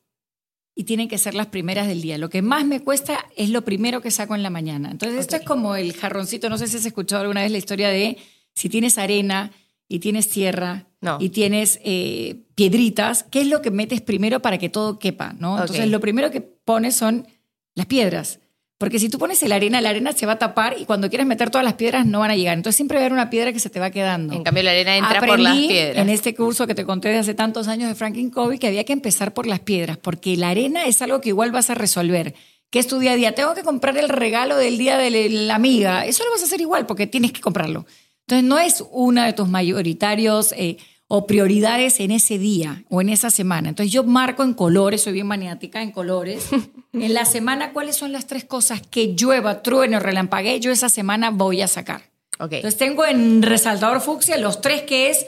y tienen que ser las primeras del día. Lo que más me cuesta es lo primero que saco en la mañana. Entonces esto es como el jarroncito, no sé si has escuchado alguna vez la historia de si tienes arena y tienes tierra y tienes eh, piedritas, ¿qué es lo que metes primero para que todo quepa? ¿no? Entonces lo primero que pones son las piedras. Porque si tú pones la arena, la arena se va a tapar y cuando quieres meter todas las piedras no van a llegar. Entonces siempre va a haber una piedra que se te va quedando. En cambio, la arena entra por las piedras. En este curso que te conté de hace tantos años de Franklin Covey que había que empezar por las piedras, porque la arena es algo que igual vas a resolver. Que es tu día a día. Tengo que comprar el regalo del día de la amiga. Eso lo vas a hacer igual porque tienes que comprarlo. Entonces no es una de tus mayoritarios eh, o prioridades en ese día o en esa semana. Entonces yo marco en colores, soy bien maniática en colores. en la semana, ¿cuáles son las tres cosas que llueva, truene o relampaguee? Yo esa semana voy a sacar. Okay. Entonces tengo en resaltador fucsia los tres que es...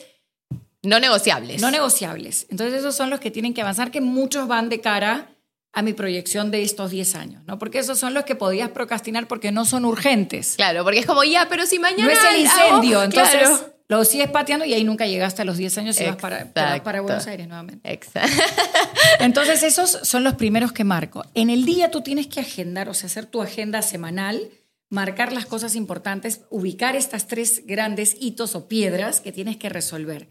No negociables. No negociables. Entonces esos son los que tienen que avanzar, que muchos van de cara a mi proyección de estos 10 años, ¿no? Porque esos son los que podías procrastinar porque no son urgentes. Claro, porque es como, ya, pero si mañana... No es el incendio, entonces lo sigues pateando y ahí nunca llegaste a los 10 años y vas para, para, Buenos Aires nuevamente. Exacto. Entonces esos son los primeros que marco. En el día tú tienes que agendar, o sea, hacer tu agenda semanal, marcar las cosas importantes, ubicar estas tres grandes hitos o piedras que tienes que resolver.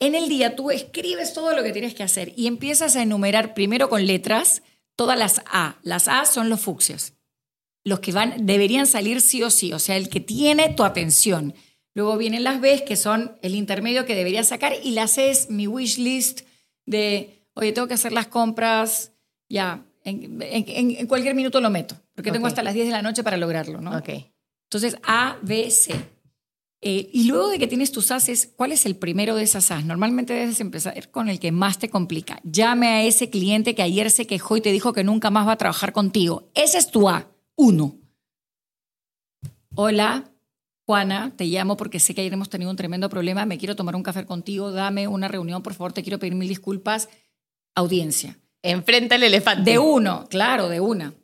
En el día tú escribes todo lo que tienes que hacer y empiezas a enumerar primero con letras todas las A. Las A son los fucsias. Los que van, deberían salir sí o sí, o sea, el que tiene tu atención. Luego vienen las B, que son el intermedio que debería sacar, y las C es mi wish list de, oye, tengo que hacer las compras, ya, en, cualquier minuto lo meto, porque tengo hasta las 10 de la noche para lograrlo, ¿no? Ok. Entonces, A, B, C. Eh, y luego de que tienes tus A's, ¿cuál es el primero de esas A's? Normalmente debes empezar con el que más te complica. Llame a ese cliente que ayer se quejó y te dijo que nunca más va a trabajar contigo. Ese es tu A, uno. Hola, Juana, te llamo porque sé que ayer hemos tenido un tremendo problema, me quiero tomar un café contigo, dame una reunión, por favor, te quiero pedir mil disculpas. Audiencia. Enfrenta el elefante. De uno, claro, de una.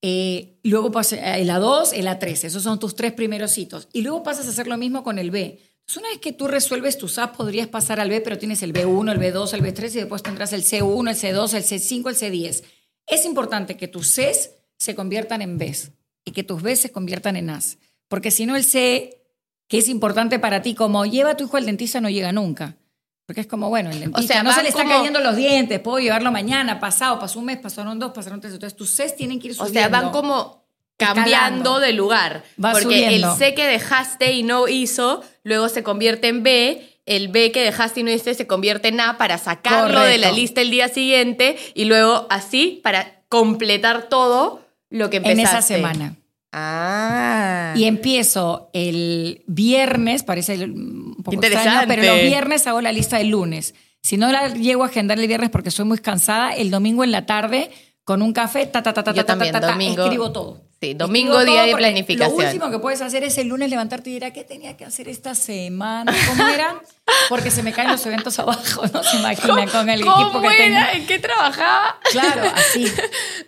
Eh, luego pasa el A2, el A3, esos son tus tres primeros hitos. Y luego pasas a hacer lo mismo con el B. Entonces, una vez que tú resuelves tus A, podrías pasar al B, pero tienes el B1, el B2, el B3 y después tendrás el C1, el C2, el C5, el C10. Es importante que tus Cs se conviertan en Bs y que tus Bs se conviertan en As. Porque si no, el C, que es importante para ti, como lleva a tu hijo al dentista, no llega nunca. Porque es como, bueno, el dentista o sea, no se le están cayendo los dientes, puedo llevarlo mañana, pasado, pasó un mes, pasaron dos, pasaron tres. Entonces tus C tienen que ir subiendo. O sea, van como cambiando de lugar. porque el C que dejaste y no hizo, luego se convierte en B. El B que dejaste y no hice se convierte en A para sacarlo de la lista el día siguiente y luego así para completar todo lo que empezaste. En esa semana. Ah. Y empiezo el viernes, parece un poco extraño, pero los viernes hago la lista del lunes. Si no la llego a agendar el viernes porque soy muy cansada, el domingo en la tarde con un café, ta, ta, ta, ta, ta, ta, ta, escribo todo. Sí, domingo, día de planificación. Lo último que puedes hacer es el lunes levantarte y dirá, ¿qué tenía que hacer esta semana? ¿Cómo era? Porque se me caen los eventos abajo, no se imagina con el equipo que era? tengo. ¿En qué trabajaba? Claro, así.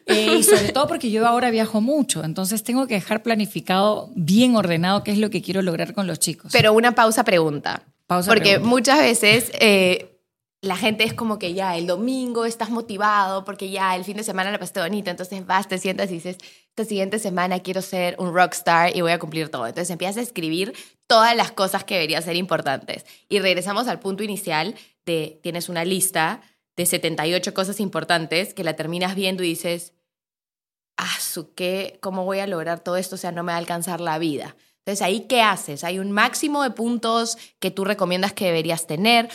Eh, y sobre todo porque yo ahora viajo mucho, entonces tengo que dejar planificado, bien ordenado, qué es lo que quiero lograr con los chicos. Pero una pausa pregunta. Pausa porque pregunta. muchas veces... Eh, la gente es como que ya el domingo estás motivado porque ya el fin de semana la pasaste bonita, entonces vas, te sientas y dices, esta siguiente semana quiero ser un rockstar y voy a cumplir todo. Entonces empiezas a escribir todas las cosas que deberían ser importantes. Y regresamos al punto inicial de tienes una lista de 78 cosas importantes que la terminas viendo y dices, ah, su qué, ¿cómo voy a lograr todo esto? O sea, no me va a alcanzar la vida. Entonces, ahí, ¿qué haces? Hay un máximo de puntos que tú recomiendas que deberías tener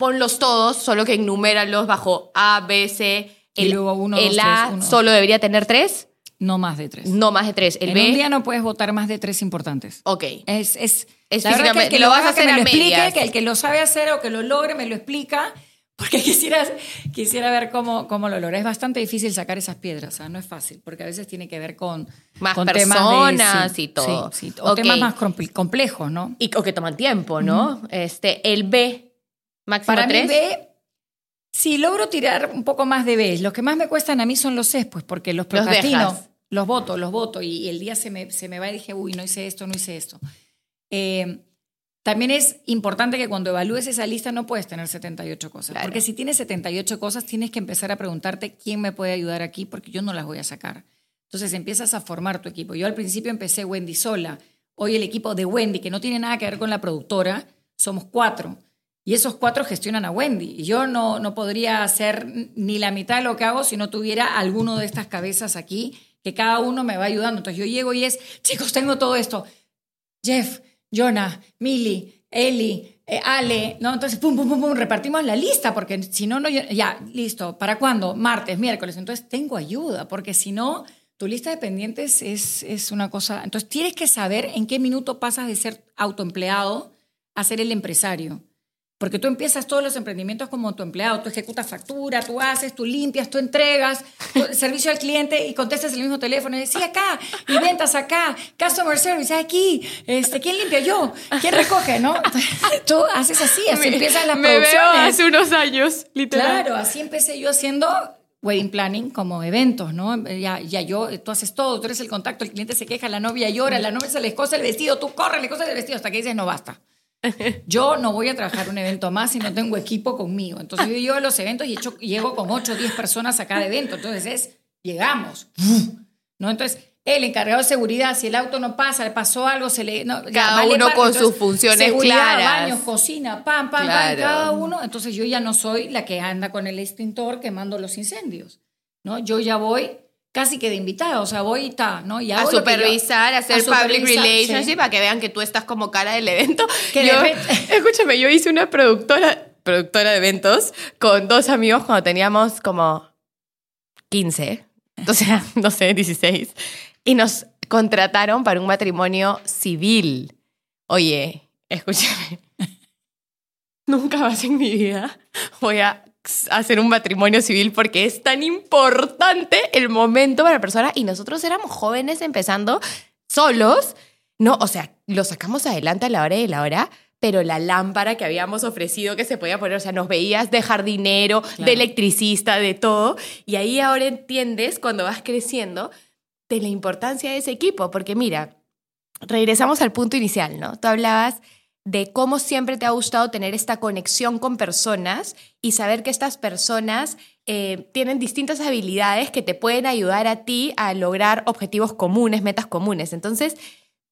ponlos todos, solo que enuméralos bajo A, B, C. El, y luego uno, el dos, A tres, uno. solo debería tener tres. No más de tres. No más de tres. El en B. un día no puedes votar más de tres importantes. Ok. Es, es, Es la verdad que el que lo lo, vas a haga, que hacer me a lo explique, que el que lo sabe hacer o que lo logre me lo explica, porque quisiera, quisiera ver cómo, cómo lo logra. Es bastante difícil sacar esas piedras, o sea, no es fácil, porque a veces tiene que ver con, Más con personas temas de, y todo. sí, sí, o Ok. temas más compl- complejos, ¿no? Y, o que toman tiempo, ¿no? Este, el B, máximo Para mí tres. B, sí logro tirar un poco más de B. Los que más me cuestan a mí son los C, pues porque los Los procrastino. dejas. Los voto, los voto. Y, el día se me, se me va y dije, uy, no hice esto, no hice esto. Eh, también es importante que cuando evalúes esa lista no puedes tener 78 cosas. Claro. Porque si tienes 78 cosas, tienes que empezar a preguntarte quién me puede ayudar aquí porque yo no las voy a sacar. Entonces empiezas a formar tu equipo. Yo al principio empecé Wendy sola. Hoy el equipo de Wendy, que no tiene nada que ver con la productora, somos cuatro. Y esos cuatro gestionan a Wendy. Yo no, no podría hacer ni la mitad de lo que hago si no tuviera alguno de estas cabezas aquí, que cada uno me va ayudando. Entonces yo llego y es, chicos, tengo todo esto. Jeff, Jonah, Millie, Eli, eh, Ale, ¿no? Entonces, pum, pum, pum, pum, repartimos la lista, porque si no, no, ya, listo. ¿Para cuándo? Martes, miércoles. Entonces, tengo ayuda, porque si no, tu lista de pendientes es, es una cosa. Entonces, tienes que saber en qué minuto pasas de ser autoempleado a ser el empresario. Porque tú empiezas todos los emprendimientos como tu empleado, tú ejecutas factura, tú haces, tú limpias, tú entregas, tú- servicio al cliente y contestas el mismo teléfono y dices, sí, acá, y ventas acá, customer service aquí, este, ¿quién limpia yo? ¿Quién recoge? ¿No? Tú haces así, así empiezan las me veo hace unos años, literal. Claro, así empecé yo haciendo wedding planning como eventos, ¿no? Ya, ya yo, tú haces todo, tú eres el contacto, el cliente se queja, la novia llora, la novia se le escoce el vestido, tú corre, le cosas el vestido hasta que dices, no basta. Yo no voy a trabajar un evento más si no tengo equipo conmigo. Entonces yo llego a los eventos y hecho- llego con 8 o 10 personas a cada evento. Entonces es, llegamos. ¿No? Entonces, el encargado de seguridad, si el auto no pasa, le pasó algo, se le... no, Cada vale uno con entonces, sus funciones seguridad, claras. baños, cocina, pam, pam, Claro. pam, cada uno. Entonces yo ya no soy la que anda con el extintor quemando los incendios. ¿no? Yo ya voy casi que de invitada, o sea, voy y ta, ¿no? Y A hago yo- supervisar, a hacer a public relationship, sí. para que vean que tú estás como cara del evento. Que yo, escúchame, yo hice una productora, productora de eventos con dos amigos cuando teníamos como 15, o sea, no sé, 16, y nos contrataron para un matrimonio civil. Oye, escúchame, nunca más en mi vida voy a hacer un matrimonio civil porque es tan importante el momento para la persona. Y nosotros éramos jóvenes empezando solos, no, o sea, lo sacamos adelante a la hora de la hora, pero la lámpara que habíamos ofrecido que se podía poner, o sea, nos veías de jardinero, de electricista, de todo, y ahí ahora entiendes cuando vas creciendo de la importancia de ese equipo, porque mira, regresamos al punto inicial, ¿no? Tú hablabas de cómo siempre te ha gustado tener esta conexión con personas y saber que estas personas eh, tienen distintas habilidades que te pueden ayudar a ti a lograr objetivos comunes, metas comunes. Entonces,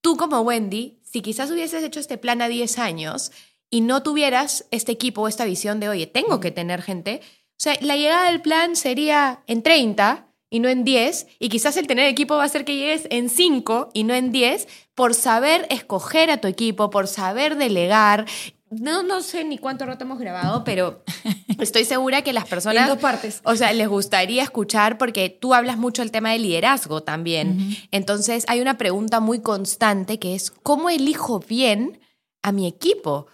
tú como Wendy, si quizás hubieses hecho este plan a 10 años y no tuvieras este equipo o esta visión de, oye, tengo que tener gente, o sea, la llegada del plan sería en 30 y no en 10, y quizás el tener equipo va a hacer que llegues en 5 y no en 10, por saber escoger a tu equipo, por saber delegar. No, no sé ni cuánto rato hemos grabado, pero estoy segura que las personas... En dos partes. O sea, les gustaría escuchar porque tú hablas mucho del tema de liderazgo también. Entonces, hay una pregunta muy constante que es, ¿cómo elijo bien a mi equipo?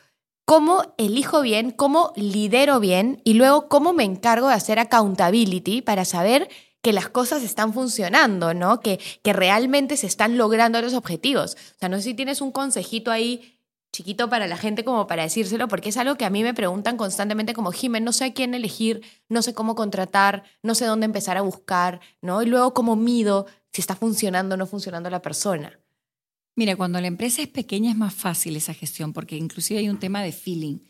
¿Cómo elijo bien? ¿Cómo lidero bien? Y luego, ¿cómo me encargo de hacer accountability para saber que las cosas están funcionando, ¿no? Que, que realmente se están logrando los objetivos. O sea, no sé si tienes un consejito ahí chiquito para la gente como para decírselo, porque es algo que a mí me preguntan constantemente como, Jimen, no sé a quién elegir, no sé cómo contratar, no sé dónde empezar a buscar, ¿no? Y luego cómo mido si está funcionando o no funcionando la persona. Mira, cuando la empresa es pequeña es más fácil esa gestión porque inclusive hay un tema de feeling.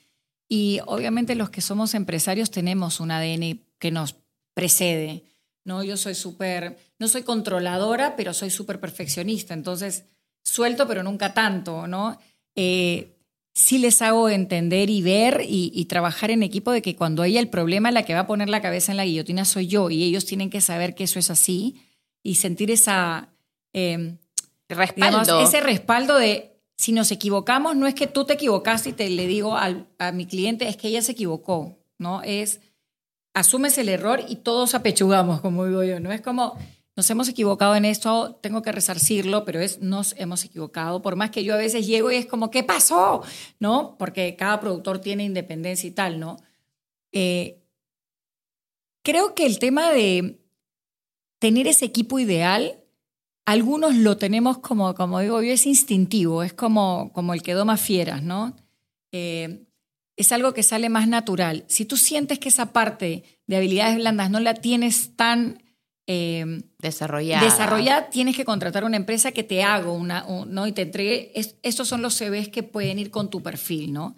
Y obviamente los que somos empresarios tenemos un ADN que nos precede. ¿No? Yo soy súper, no soy controladora, pero soy súper perfeccionista. Entonces, suelto, pero nunca tanto, ¿no? Eh, sí les hago entender y ver y, y, trabajar en equipo de que cuando haya el problema, la que va a poner la cabeza en la guillotina soy yo y ellos tienen que saber que eso es así y sentir esa... Eh, respaldo. Digamos, ese respaldo de si nos equivocamos, no es que tú te equivocaste y te le digo al, a mi cliente, es que ella se equivocó, ¿no? Es asumes el error y todos apechugamos, como digo yo, ¿no? Es como nos hemos equivocado en esto, tengo que resarcirlo, pero es nos hemos equivocado, por más que yo a veces llego y es como, ¿qué pasó? ¿No? Porque cada productor tiene independencia y tal, ¿no? Eh, creo que el tema de tener ese equipo ideal, algunos lo tenemos como, como digo yo, es instintivo, es como, como el que doma fieras, ¿no? Eh, es algo que sale más natural. Si tú sientes que esa parte de habilidades blandas no la tienes tan eh, desarrollada. desarrollada, tienes que contratar una empresa que te haga una, ¿no? Y te entregue, estos son los CVs que pueden ir con tu perfil, ¿no?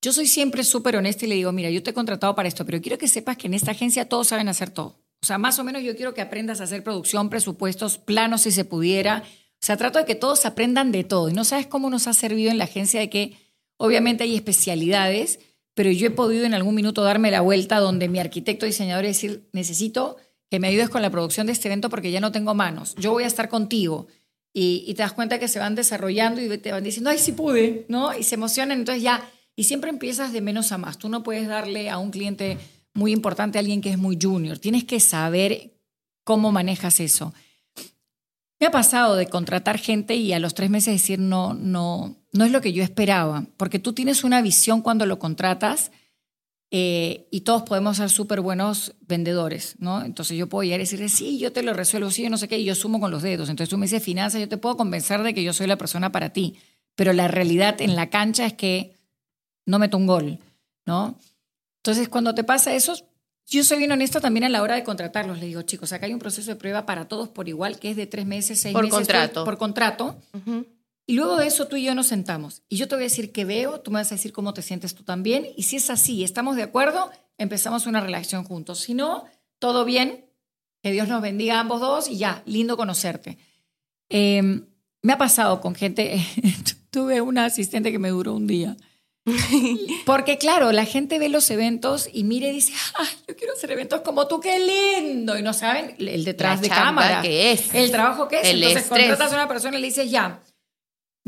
Yo soy siempre súper honesta y le digo, mira, yo te he contratado para esto, pero quiero que sepas que en esta agencia todos saben hacer todo. O sea, más o menos yo quiero que aprendas a hacer producción, presupuestos, planos si se pudiera. O sea, trato de que todos aprendan de todo. Y no sabes cómo nos ha servido en la agencia de que obviamente hay especialidades, pero yo he podido en algún minuto darme la vuelta donde mi arquitecto diseñador decir, necesito que me ayudes con la producción de este evento porque ya no tengo manos. Yo voy a estar contigo. Y, te das cuenta que se van desarrollando y te van diciendo, ay, sí pude, ¿no? Y se emocionan. Entonces ya, y siempre empiezas de menos a más. Tú no puedes darle a un cliente muy importante, alguien que es muy junior. Tienes que saber cómo manejas eso. Me ha pasado de contratar gente y a los tres meses decir no, no, no es lo que yo esperaba, porque tú tienes una visión cuando lo contratas eh, y todos podemos ser súper buenos vendedores, ¿no? Entonces yo puedo llegar y decirle, sí, yo te lo resuelvo, sí, yo no sé qué, y yo sumo con los dedos. Entonces tú me dices finanzas, yo te puedo convencer de que yo soy la persona para ti, pero la realidad en la cancha es que no meto un gol, ¿no? Entonces, cuando te pasa eso, yo soy bien honesta también a la hora de contratarlos. Le digo, chicos, acá hay un proceso de prueba para todos por igual, que es de tres meses, seis por meses. Contrato. Por contrato. Y luego de eso tú y yo nos sentamos. Y yo te voy a decir qué veo, tú me vas a decir cómo te sientes tú también. Y si es así, estamos de acuerdo, empezamos una relación juntos. Si no, todo bien, que Dios nos bendiga a ambos dos y ya, lindo conocerte. Em, me ha pasado con gente, tuve una asistente que me duró un día Porque claro, la gente ve los eventos y mire y dice, ay, yo quiero hacer eventos como tú, qué lindo. Y no saben el detrás de cámara. que es. El trabajo que es. Entonces contratas a una persona y le dices, ya,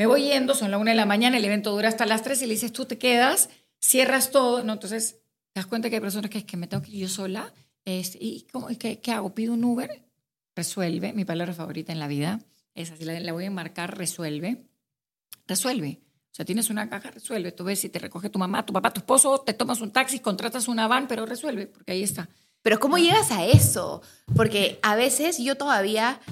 me voy yendo, son las una de la mañana, el evento dura hasta las tres y le dices, tú te quedas, cierras todo. ¿no? Entonces te das cuenta que hay personas que es que me tengo que ir yo sola. Este, ¿Y cómo, qué, qué, hago? ¿Pido un Uber? Resuelve. Mi palabra favorita en la vida es así, la, la voy a marcar, resuelve. Resuelve. O sea, tienes una caja, resuelve. Tú ves si te recoge tu mamá, tu papá, tu esposo, te tomas un taxi, contratas una van, pero resuelve, porque ahí está. Pero ¿cómo llegas a eso? Porque a veces yo todavía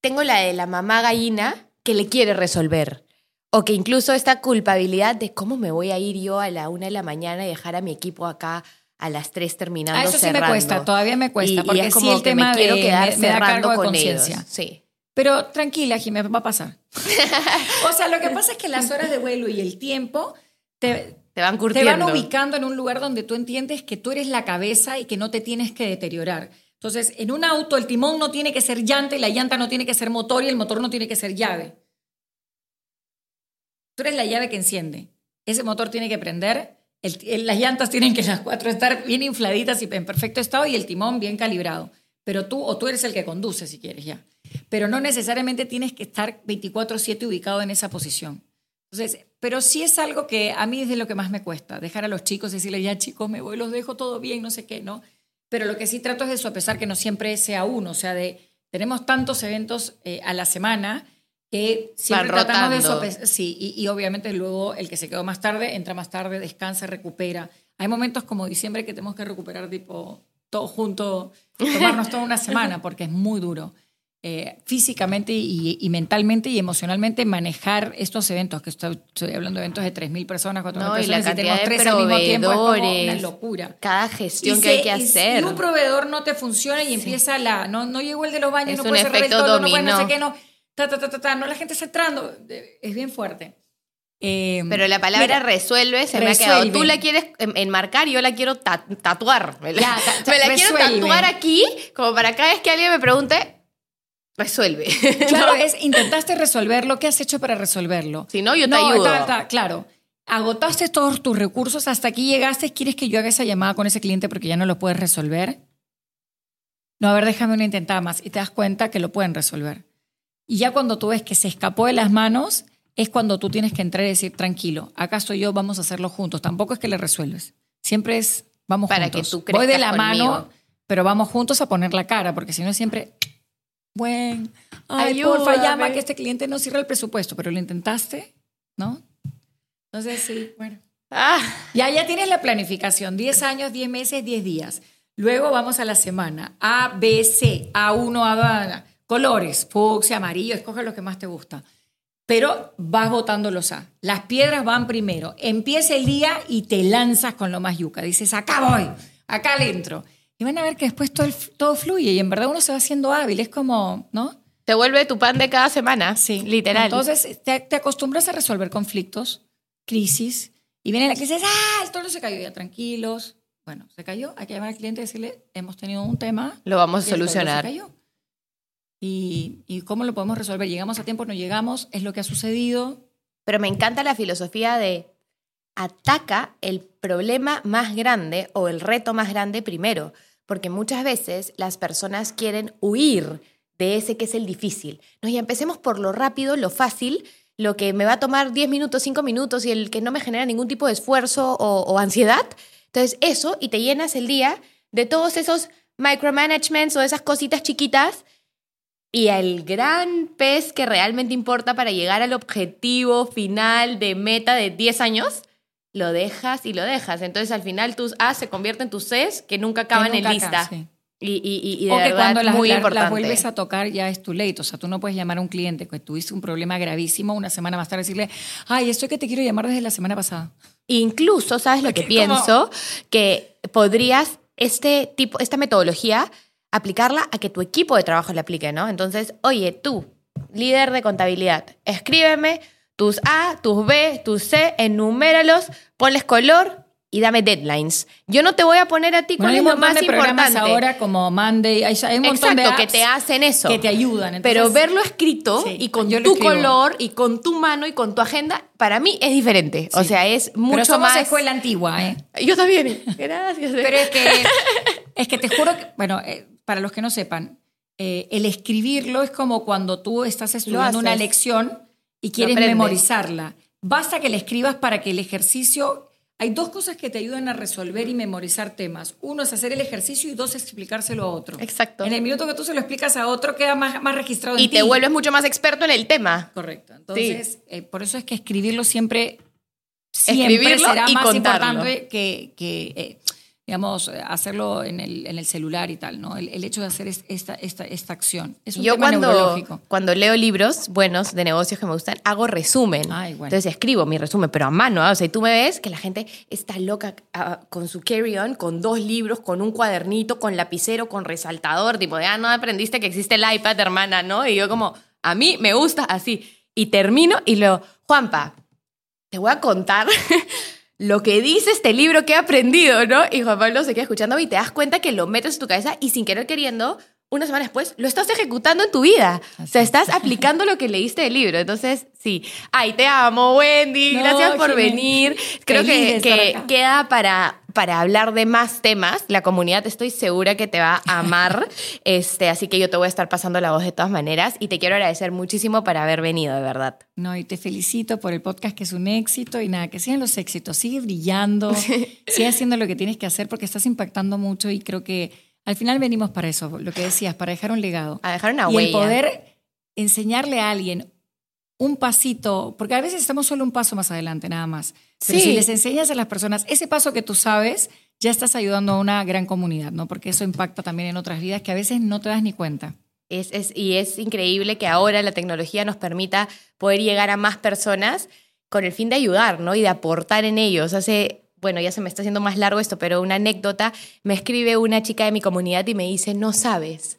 tengo la de la mamá gallina que le quiere resolver. O que incluso esta culpabilidad de cómo me voy a ir yo a la una de la mañana y dejar a mi equipo acá a las tres terminando. A eso sí me cuesta, todavía me cuesta, porque es como el tema me quiero quedar me, da cargo con conciencia. Sí. Pero tranquila, Jiménez, va a pasar. o sea, lo que pasa es que las horas de vuelo y el tiempo te, te van Te van ubicando en un lugar donde tú entiendes que tú eres la cabeza y que no te tienes que deteriorar. Entonces, en un auto el timón no tiene que ser llanta y la llanta no tiene que ser motor y el motor no tiene que ser llave. Tú eres la llave que enciende. Ese motor tiene que prender, las llantas tienen que las cuatro estar bien infladitas y en perfecto estado y el timón bien calibrado. Pero tú, o tú eres el que conduce si quieres ya pero no necesariamente tienes que estar 24/7 ubicado en esa posición. Entonces, pero sí es algo que a mí es de lo que más me cuesta, dejar a los chicos y decirles, ya chicos, me voy, los dejo todo bien, no sé qué, ¿no? Pero lo que sí trato es de eso, a pesar que no siempre sea uno, o sea, de, tenemos tantos eventos eh, a la semana que siempre tratamos de eso. Sí, y, y, obviamente luego el que se quedó más tarde, entra más tarde, descansa, recupera. Hay momentos como diciembre que tenemos que recuperar tipo todo junto, tomarnos toda una semana porque es muy duro. Eh, físicamente y, mentalmente y emocionalmente manejar estos eventos, que estoy, hablando de eventos de 3.000 personas, 4.000 no, personas, y la cantidad de tres al mismo tiempo es como una locura. Cada gestión que hay que hacer. Si un proveedor no te funciona y empieza la, no, no llegó el de los baños, es no puede cerrar el todo, no puede no sé qué, no, ta, ta, ta, ta, no, la gente está entrando, es bien fuerte. Eh, Pero la palabra resuelve se me ha quedado. Tú la quieres enmarcar y yo la quiero tatuar. Me la, me la quiero tatuar aquí, como para cada vez que alguien me pregunte, resuelve. Claro, es intentaste resolverlo, ¿qué has hecho para resolverlo? Si no, yo te ayudo. claro. Agotaste todos tus recursos, hasta aquí llegaste, ¿quieres que yo haga esa llamada con ese cliente porque ya no lo puedes resolver? No, a ver, déjame una intentada más y te das cuenta que lo pueden resolver. Y ya cuando tú ves que se escapó de las manos, es cuando tú tienes que entrar y decir, tranquilo, acá estoy yo, vamos a hacerlo juntos. Tampoco es que le resuelves. Siempre es, vamos Para juntos. Que tú Voy de la mano, pero vamos juntos a poner la cara, porque si no siempre buen, ay, porfa, llama que este cliente no cierra el presupuesto, pero lo intentaste, ¿no? Entonces, sí, bueno. Ah, Ya, ya tienes la planificación, 10 años, 10 meses, 10 días. Luego vamos a la semana. A, B, C, A1, A2, colores, fucsia, amarillo, escoge lo que más te gusta. Pero vas botando los A. Las piedras van primero. Empieza el día y te lanzas con lo más yuca. Dices, acá voy, acá le entro. Y van a ver que después todo, todo fluye y en verdad uno se va haciendo hábil. Es como, ¿no? te vuelve tu pan de cada semana. Sí. Literal. Entonces te, te acostumbras a resolver conflictos, crisis, y viene la crisis, ah, el toro se cayó, ya tranquilos. Bueno, se cayó, hay que llamar al cliente y decirle, hemos tenido un tema. Lo vamos a solucionar. se cayó. Y, ¿Y cómo lo podemos resolver? ¿Llegamos a tiempo? ¿No llegamos? ¿Es lo que ha sucedido? Pero me encanta la filosofía de ataca el problema más grande o el reto más grande primero, porque muchas veces las personas quieren huir de ese que es el difícil. No, y empecemos por lo rápido, lo fácil, lo que me va a tomar 10 minutos, 5 minutos y el que no me genera ningún tipo de esfuerzo o, ansiedad. Entonces eso, y te llenas el día de todos esos micromanagements o esas cositas chiquitas y el gran pez que realmente importa para llegar al objetivo final de meta de 10 años, lo dejas y lo dejas. Entonces al final tus A se convierten en tus Cs que nunca acaban Que en nunca lista. acá, sí. Y, y, y- de O que verdad cuando las, muy las- las importante. vuelves a tocar ya es tu late. O sea, tú no puedes llamar a un cliente que tuviste un problema gravísimo una semana más tarde y decirle, ay, estoy que te quiero llamar desde la semana pasada. Incluso, ¿sabes lo que Porque como- pienso? Que podrías este tipo, esta metodología aplicarla a que tu equipo de trabajo la aplique, ¿no? Entonces, oye, tú, líder de contabilidad, escríbeme tus A, tus B, tus C, enuméralos, ponles color y dame deadlines. Yo no te voy a poner a ti Bueno, es un lo más de importante. ahora como Monday, hay, un montón Exacto, de que te hacen eso. que te ayudan. Entonces, Pero verlo escrito Sí, y con tu color y con tu mano y con tu agenda, para mí es diferente. O sea, es mucho pero somos más. escuela antigua, ¿eh? Yo también. Gracias. Pero es que, es que te juro que, bueno, eh, para los que no sepan, eh, el escribirlo es como cuando tú estás estudiando una lección y quieres memorizarla. Basta que la escribas para que el ejercicio... Hay dos cosas que te ayudan a resolver y memorizar temas. Uno es hacer el ejercicio y dos es explicárselo a otro. Exacto. En el minuto que tú se lo explicas a otro queda más, más registrado Y en te ti. vuelves mucho más experto en el tema. Correcto. Entonces, eh, por eso es que escribirlo siempre, Escribirlo será y más contarlo. importante que, que, eh, digamos, eh, hacerlo en el, en el celular y tal, ¿no? El, el hecho de hacer es- esta, esta, esta acción. Es un Yo tema cuando, cuando leo libros buenos de negocios que me gustan, hago resumen. Ay, bueno. Entonces escribo mi resumen, pero a mano. ¿ah? O sea, y tú me ves que la gente está loca ah, con su carry-on, con dos libros, con un cuadernito, con lapicero, con resaltador. Tipo, de, ah, no aprendiste que existe el iPad, hermana, ¿no? Y yo como, a mí me gusta así. Y termino y luego, Juanpa, te voy a contar lo que dice este libro que he aprendido, ¿no? Y Juan Pablo se queda escuchándome y te das cuenta que lo metes en tu cabeza y sin querer queriendo, una semana después, lo estás ejecutando en tu vida. O sea, estás aplicando lo que leíste del libro. Entonces, sí. Ay, te amo, Wendy. No, Gracias por venir. Creo Feliz que, queda para, para hablar de más temas. La comunidad estoy segura que te va a amar. este, así que yo te voy a estar pasando la voz de todas maneras. Y te quiero agradecer muchísimo por haber venido, de verdad. No, y te felicito por el podcast que es un éxito y nada, que sigan los éxitos, sigue brillando, sigue haciendo lo que tienes que hacer porque estás impactando mucho y creo que al final venimos para eso, lo que decías, para dejar un legado. A dejar una y huella. el poder enseñarle a alguien un pasito, porque a veces estamos solo un paso más adelante nada más. Pero Sí. si les enseñas a las personas ese paso que tú sabes, ya estás ayudando a una gran comunidad, ¿no? Porque eso impacta también en otras vidas que a veces no te das ni cuenta. Es, es- y es increíble que ahora la tecnología nos permita poder llegar a más personas con el fin de ayudar, ¿no? Y de aportar en ellos. Hace, bueno, ya se me está haciendo más largo esto, pero una anécdota, me escribe una chica de mi comunidad y me dice, no sabes,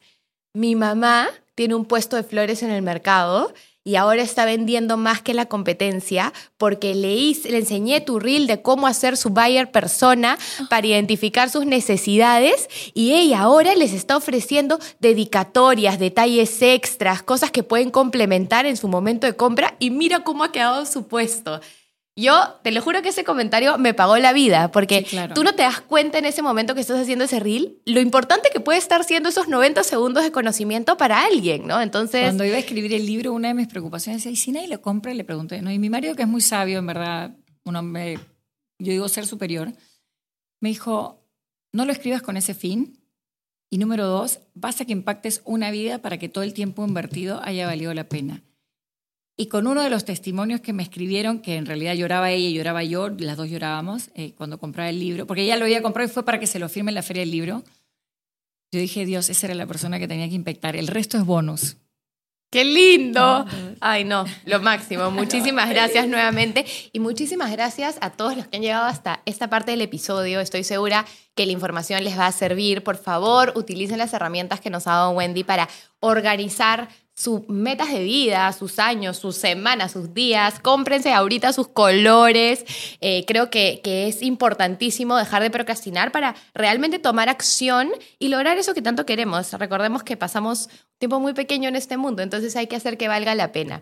mi mamá tiene un puesto de flores en el mercado y ahora está vendiendo más que la competencia porque le, hice- le enseñé tu reel de cómo hacer su buyer persona para identificar sus necesidades y ella ahora les está ofreciendo dedicatorias, detalles extras, cosas que pueden complementar en su momento de compra y mira cómo ha quedado su puesto. Yo te lo juro que ese comentario me pagó la vida, porque Sí, claro. tú no te das cuenta en ese momento que estás haciendo ese reel lo importante que puede estar siendo esos 90 segundos de conocimiento para alguien, ¿no? Entonces, Cuando iba a escribir el libro, una de mis preocupaciones decía, ¿y si nadie lo compra? Le pregunté, ¿no? Y mi marido, que es muy sabio, en verdad, un hombre, yo digo ser superior, me dijo, no lo escribas con ese fin. Y número dos, basta que impactes una vida para que todo el tiempo invertido haya valido la pena. Y con uno de los testimonios que me escribieron, que en realidad lloraba ella y lloraba yo, las dos llorábamos eh, cuando compraba el libro, porque ella lo había comprado y fue para que se lo firme en la feria del libro. Yo dije, Dios, esa era la persona que tenía que impactar. El resto es bonus. ¡Qué lindo! Ay, no, lo máximo. Muchísimas gracias nuevamente y muchísimas gracias a todos los que han llegado hasta esta parte del episodio. Estoy segura que la información les va a servir. Por favor, utilicen las herramientas que nos ha dado Wendy para organizar sus metas de vida, sus años, sus semanas, sus días. Cómprense ahorita sus colores. Eh, creo que, que es importantísimo dejar de procrastinar para realmente tomar acción y lograr eso que tanto queremos. Recordemos que pasamos tiempo muy pequeño en este mundo, entonces hay que hacer que valga la pena.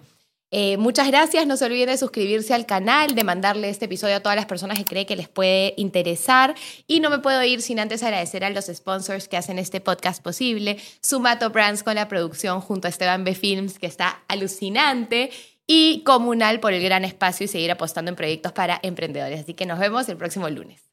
Eh, muchas gracias, no se olviden de suscribirse al canal, de mandarle este episodio a todas las personas que creen que les puede interesar. Y no me puedo ir sin antes agradecer a los sponsors que hacen este podcast posible. Sumato Brands con la producción junto a Esteban B. Films, que está alucinante. Y Comunal por el gran espacio y seguir apostando en proyectos para emprendedores. Así que nos vemos el próximo lunes.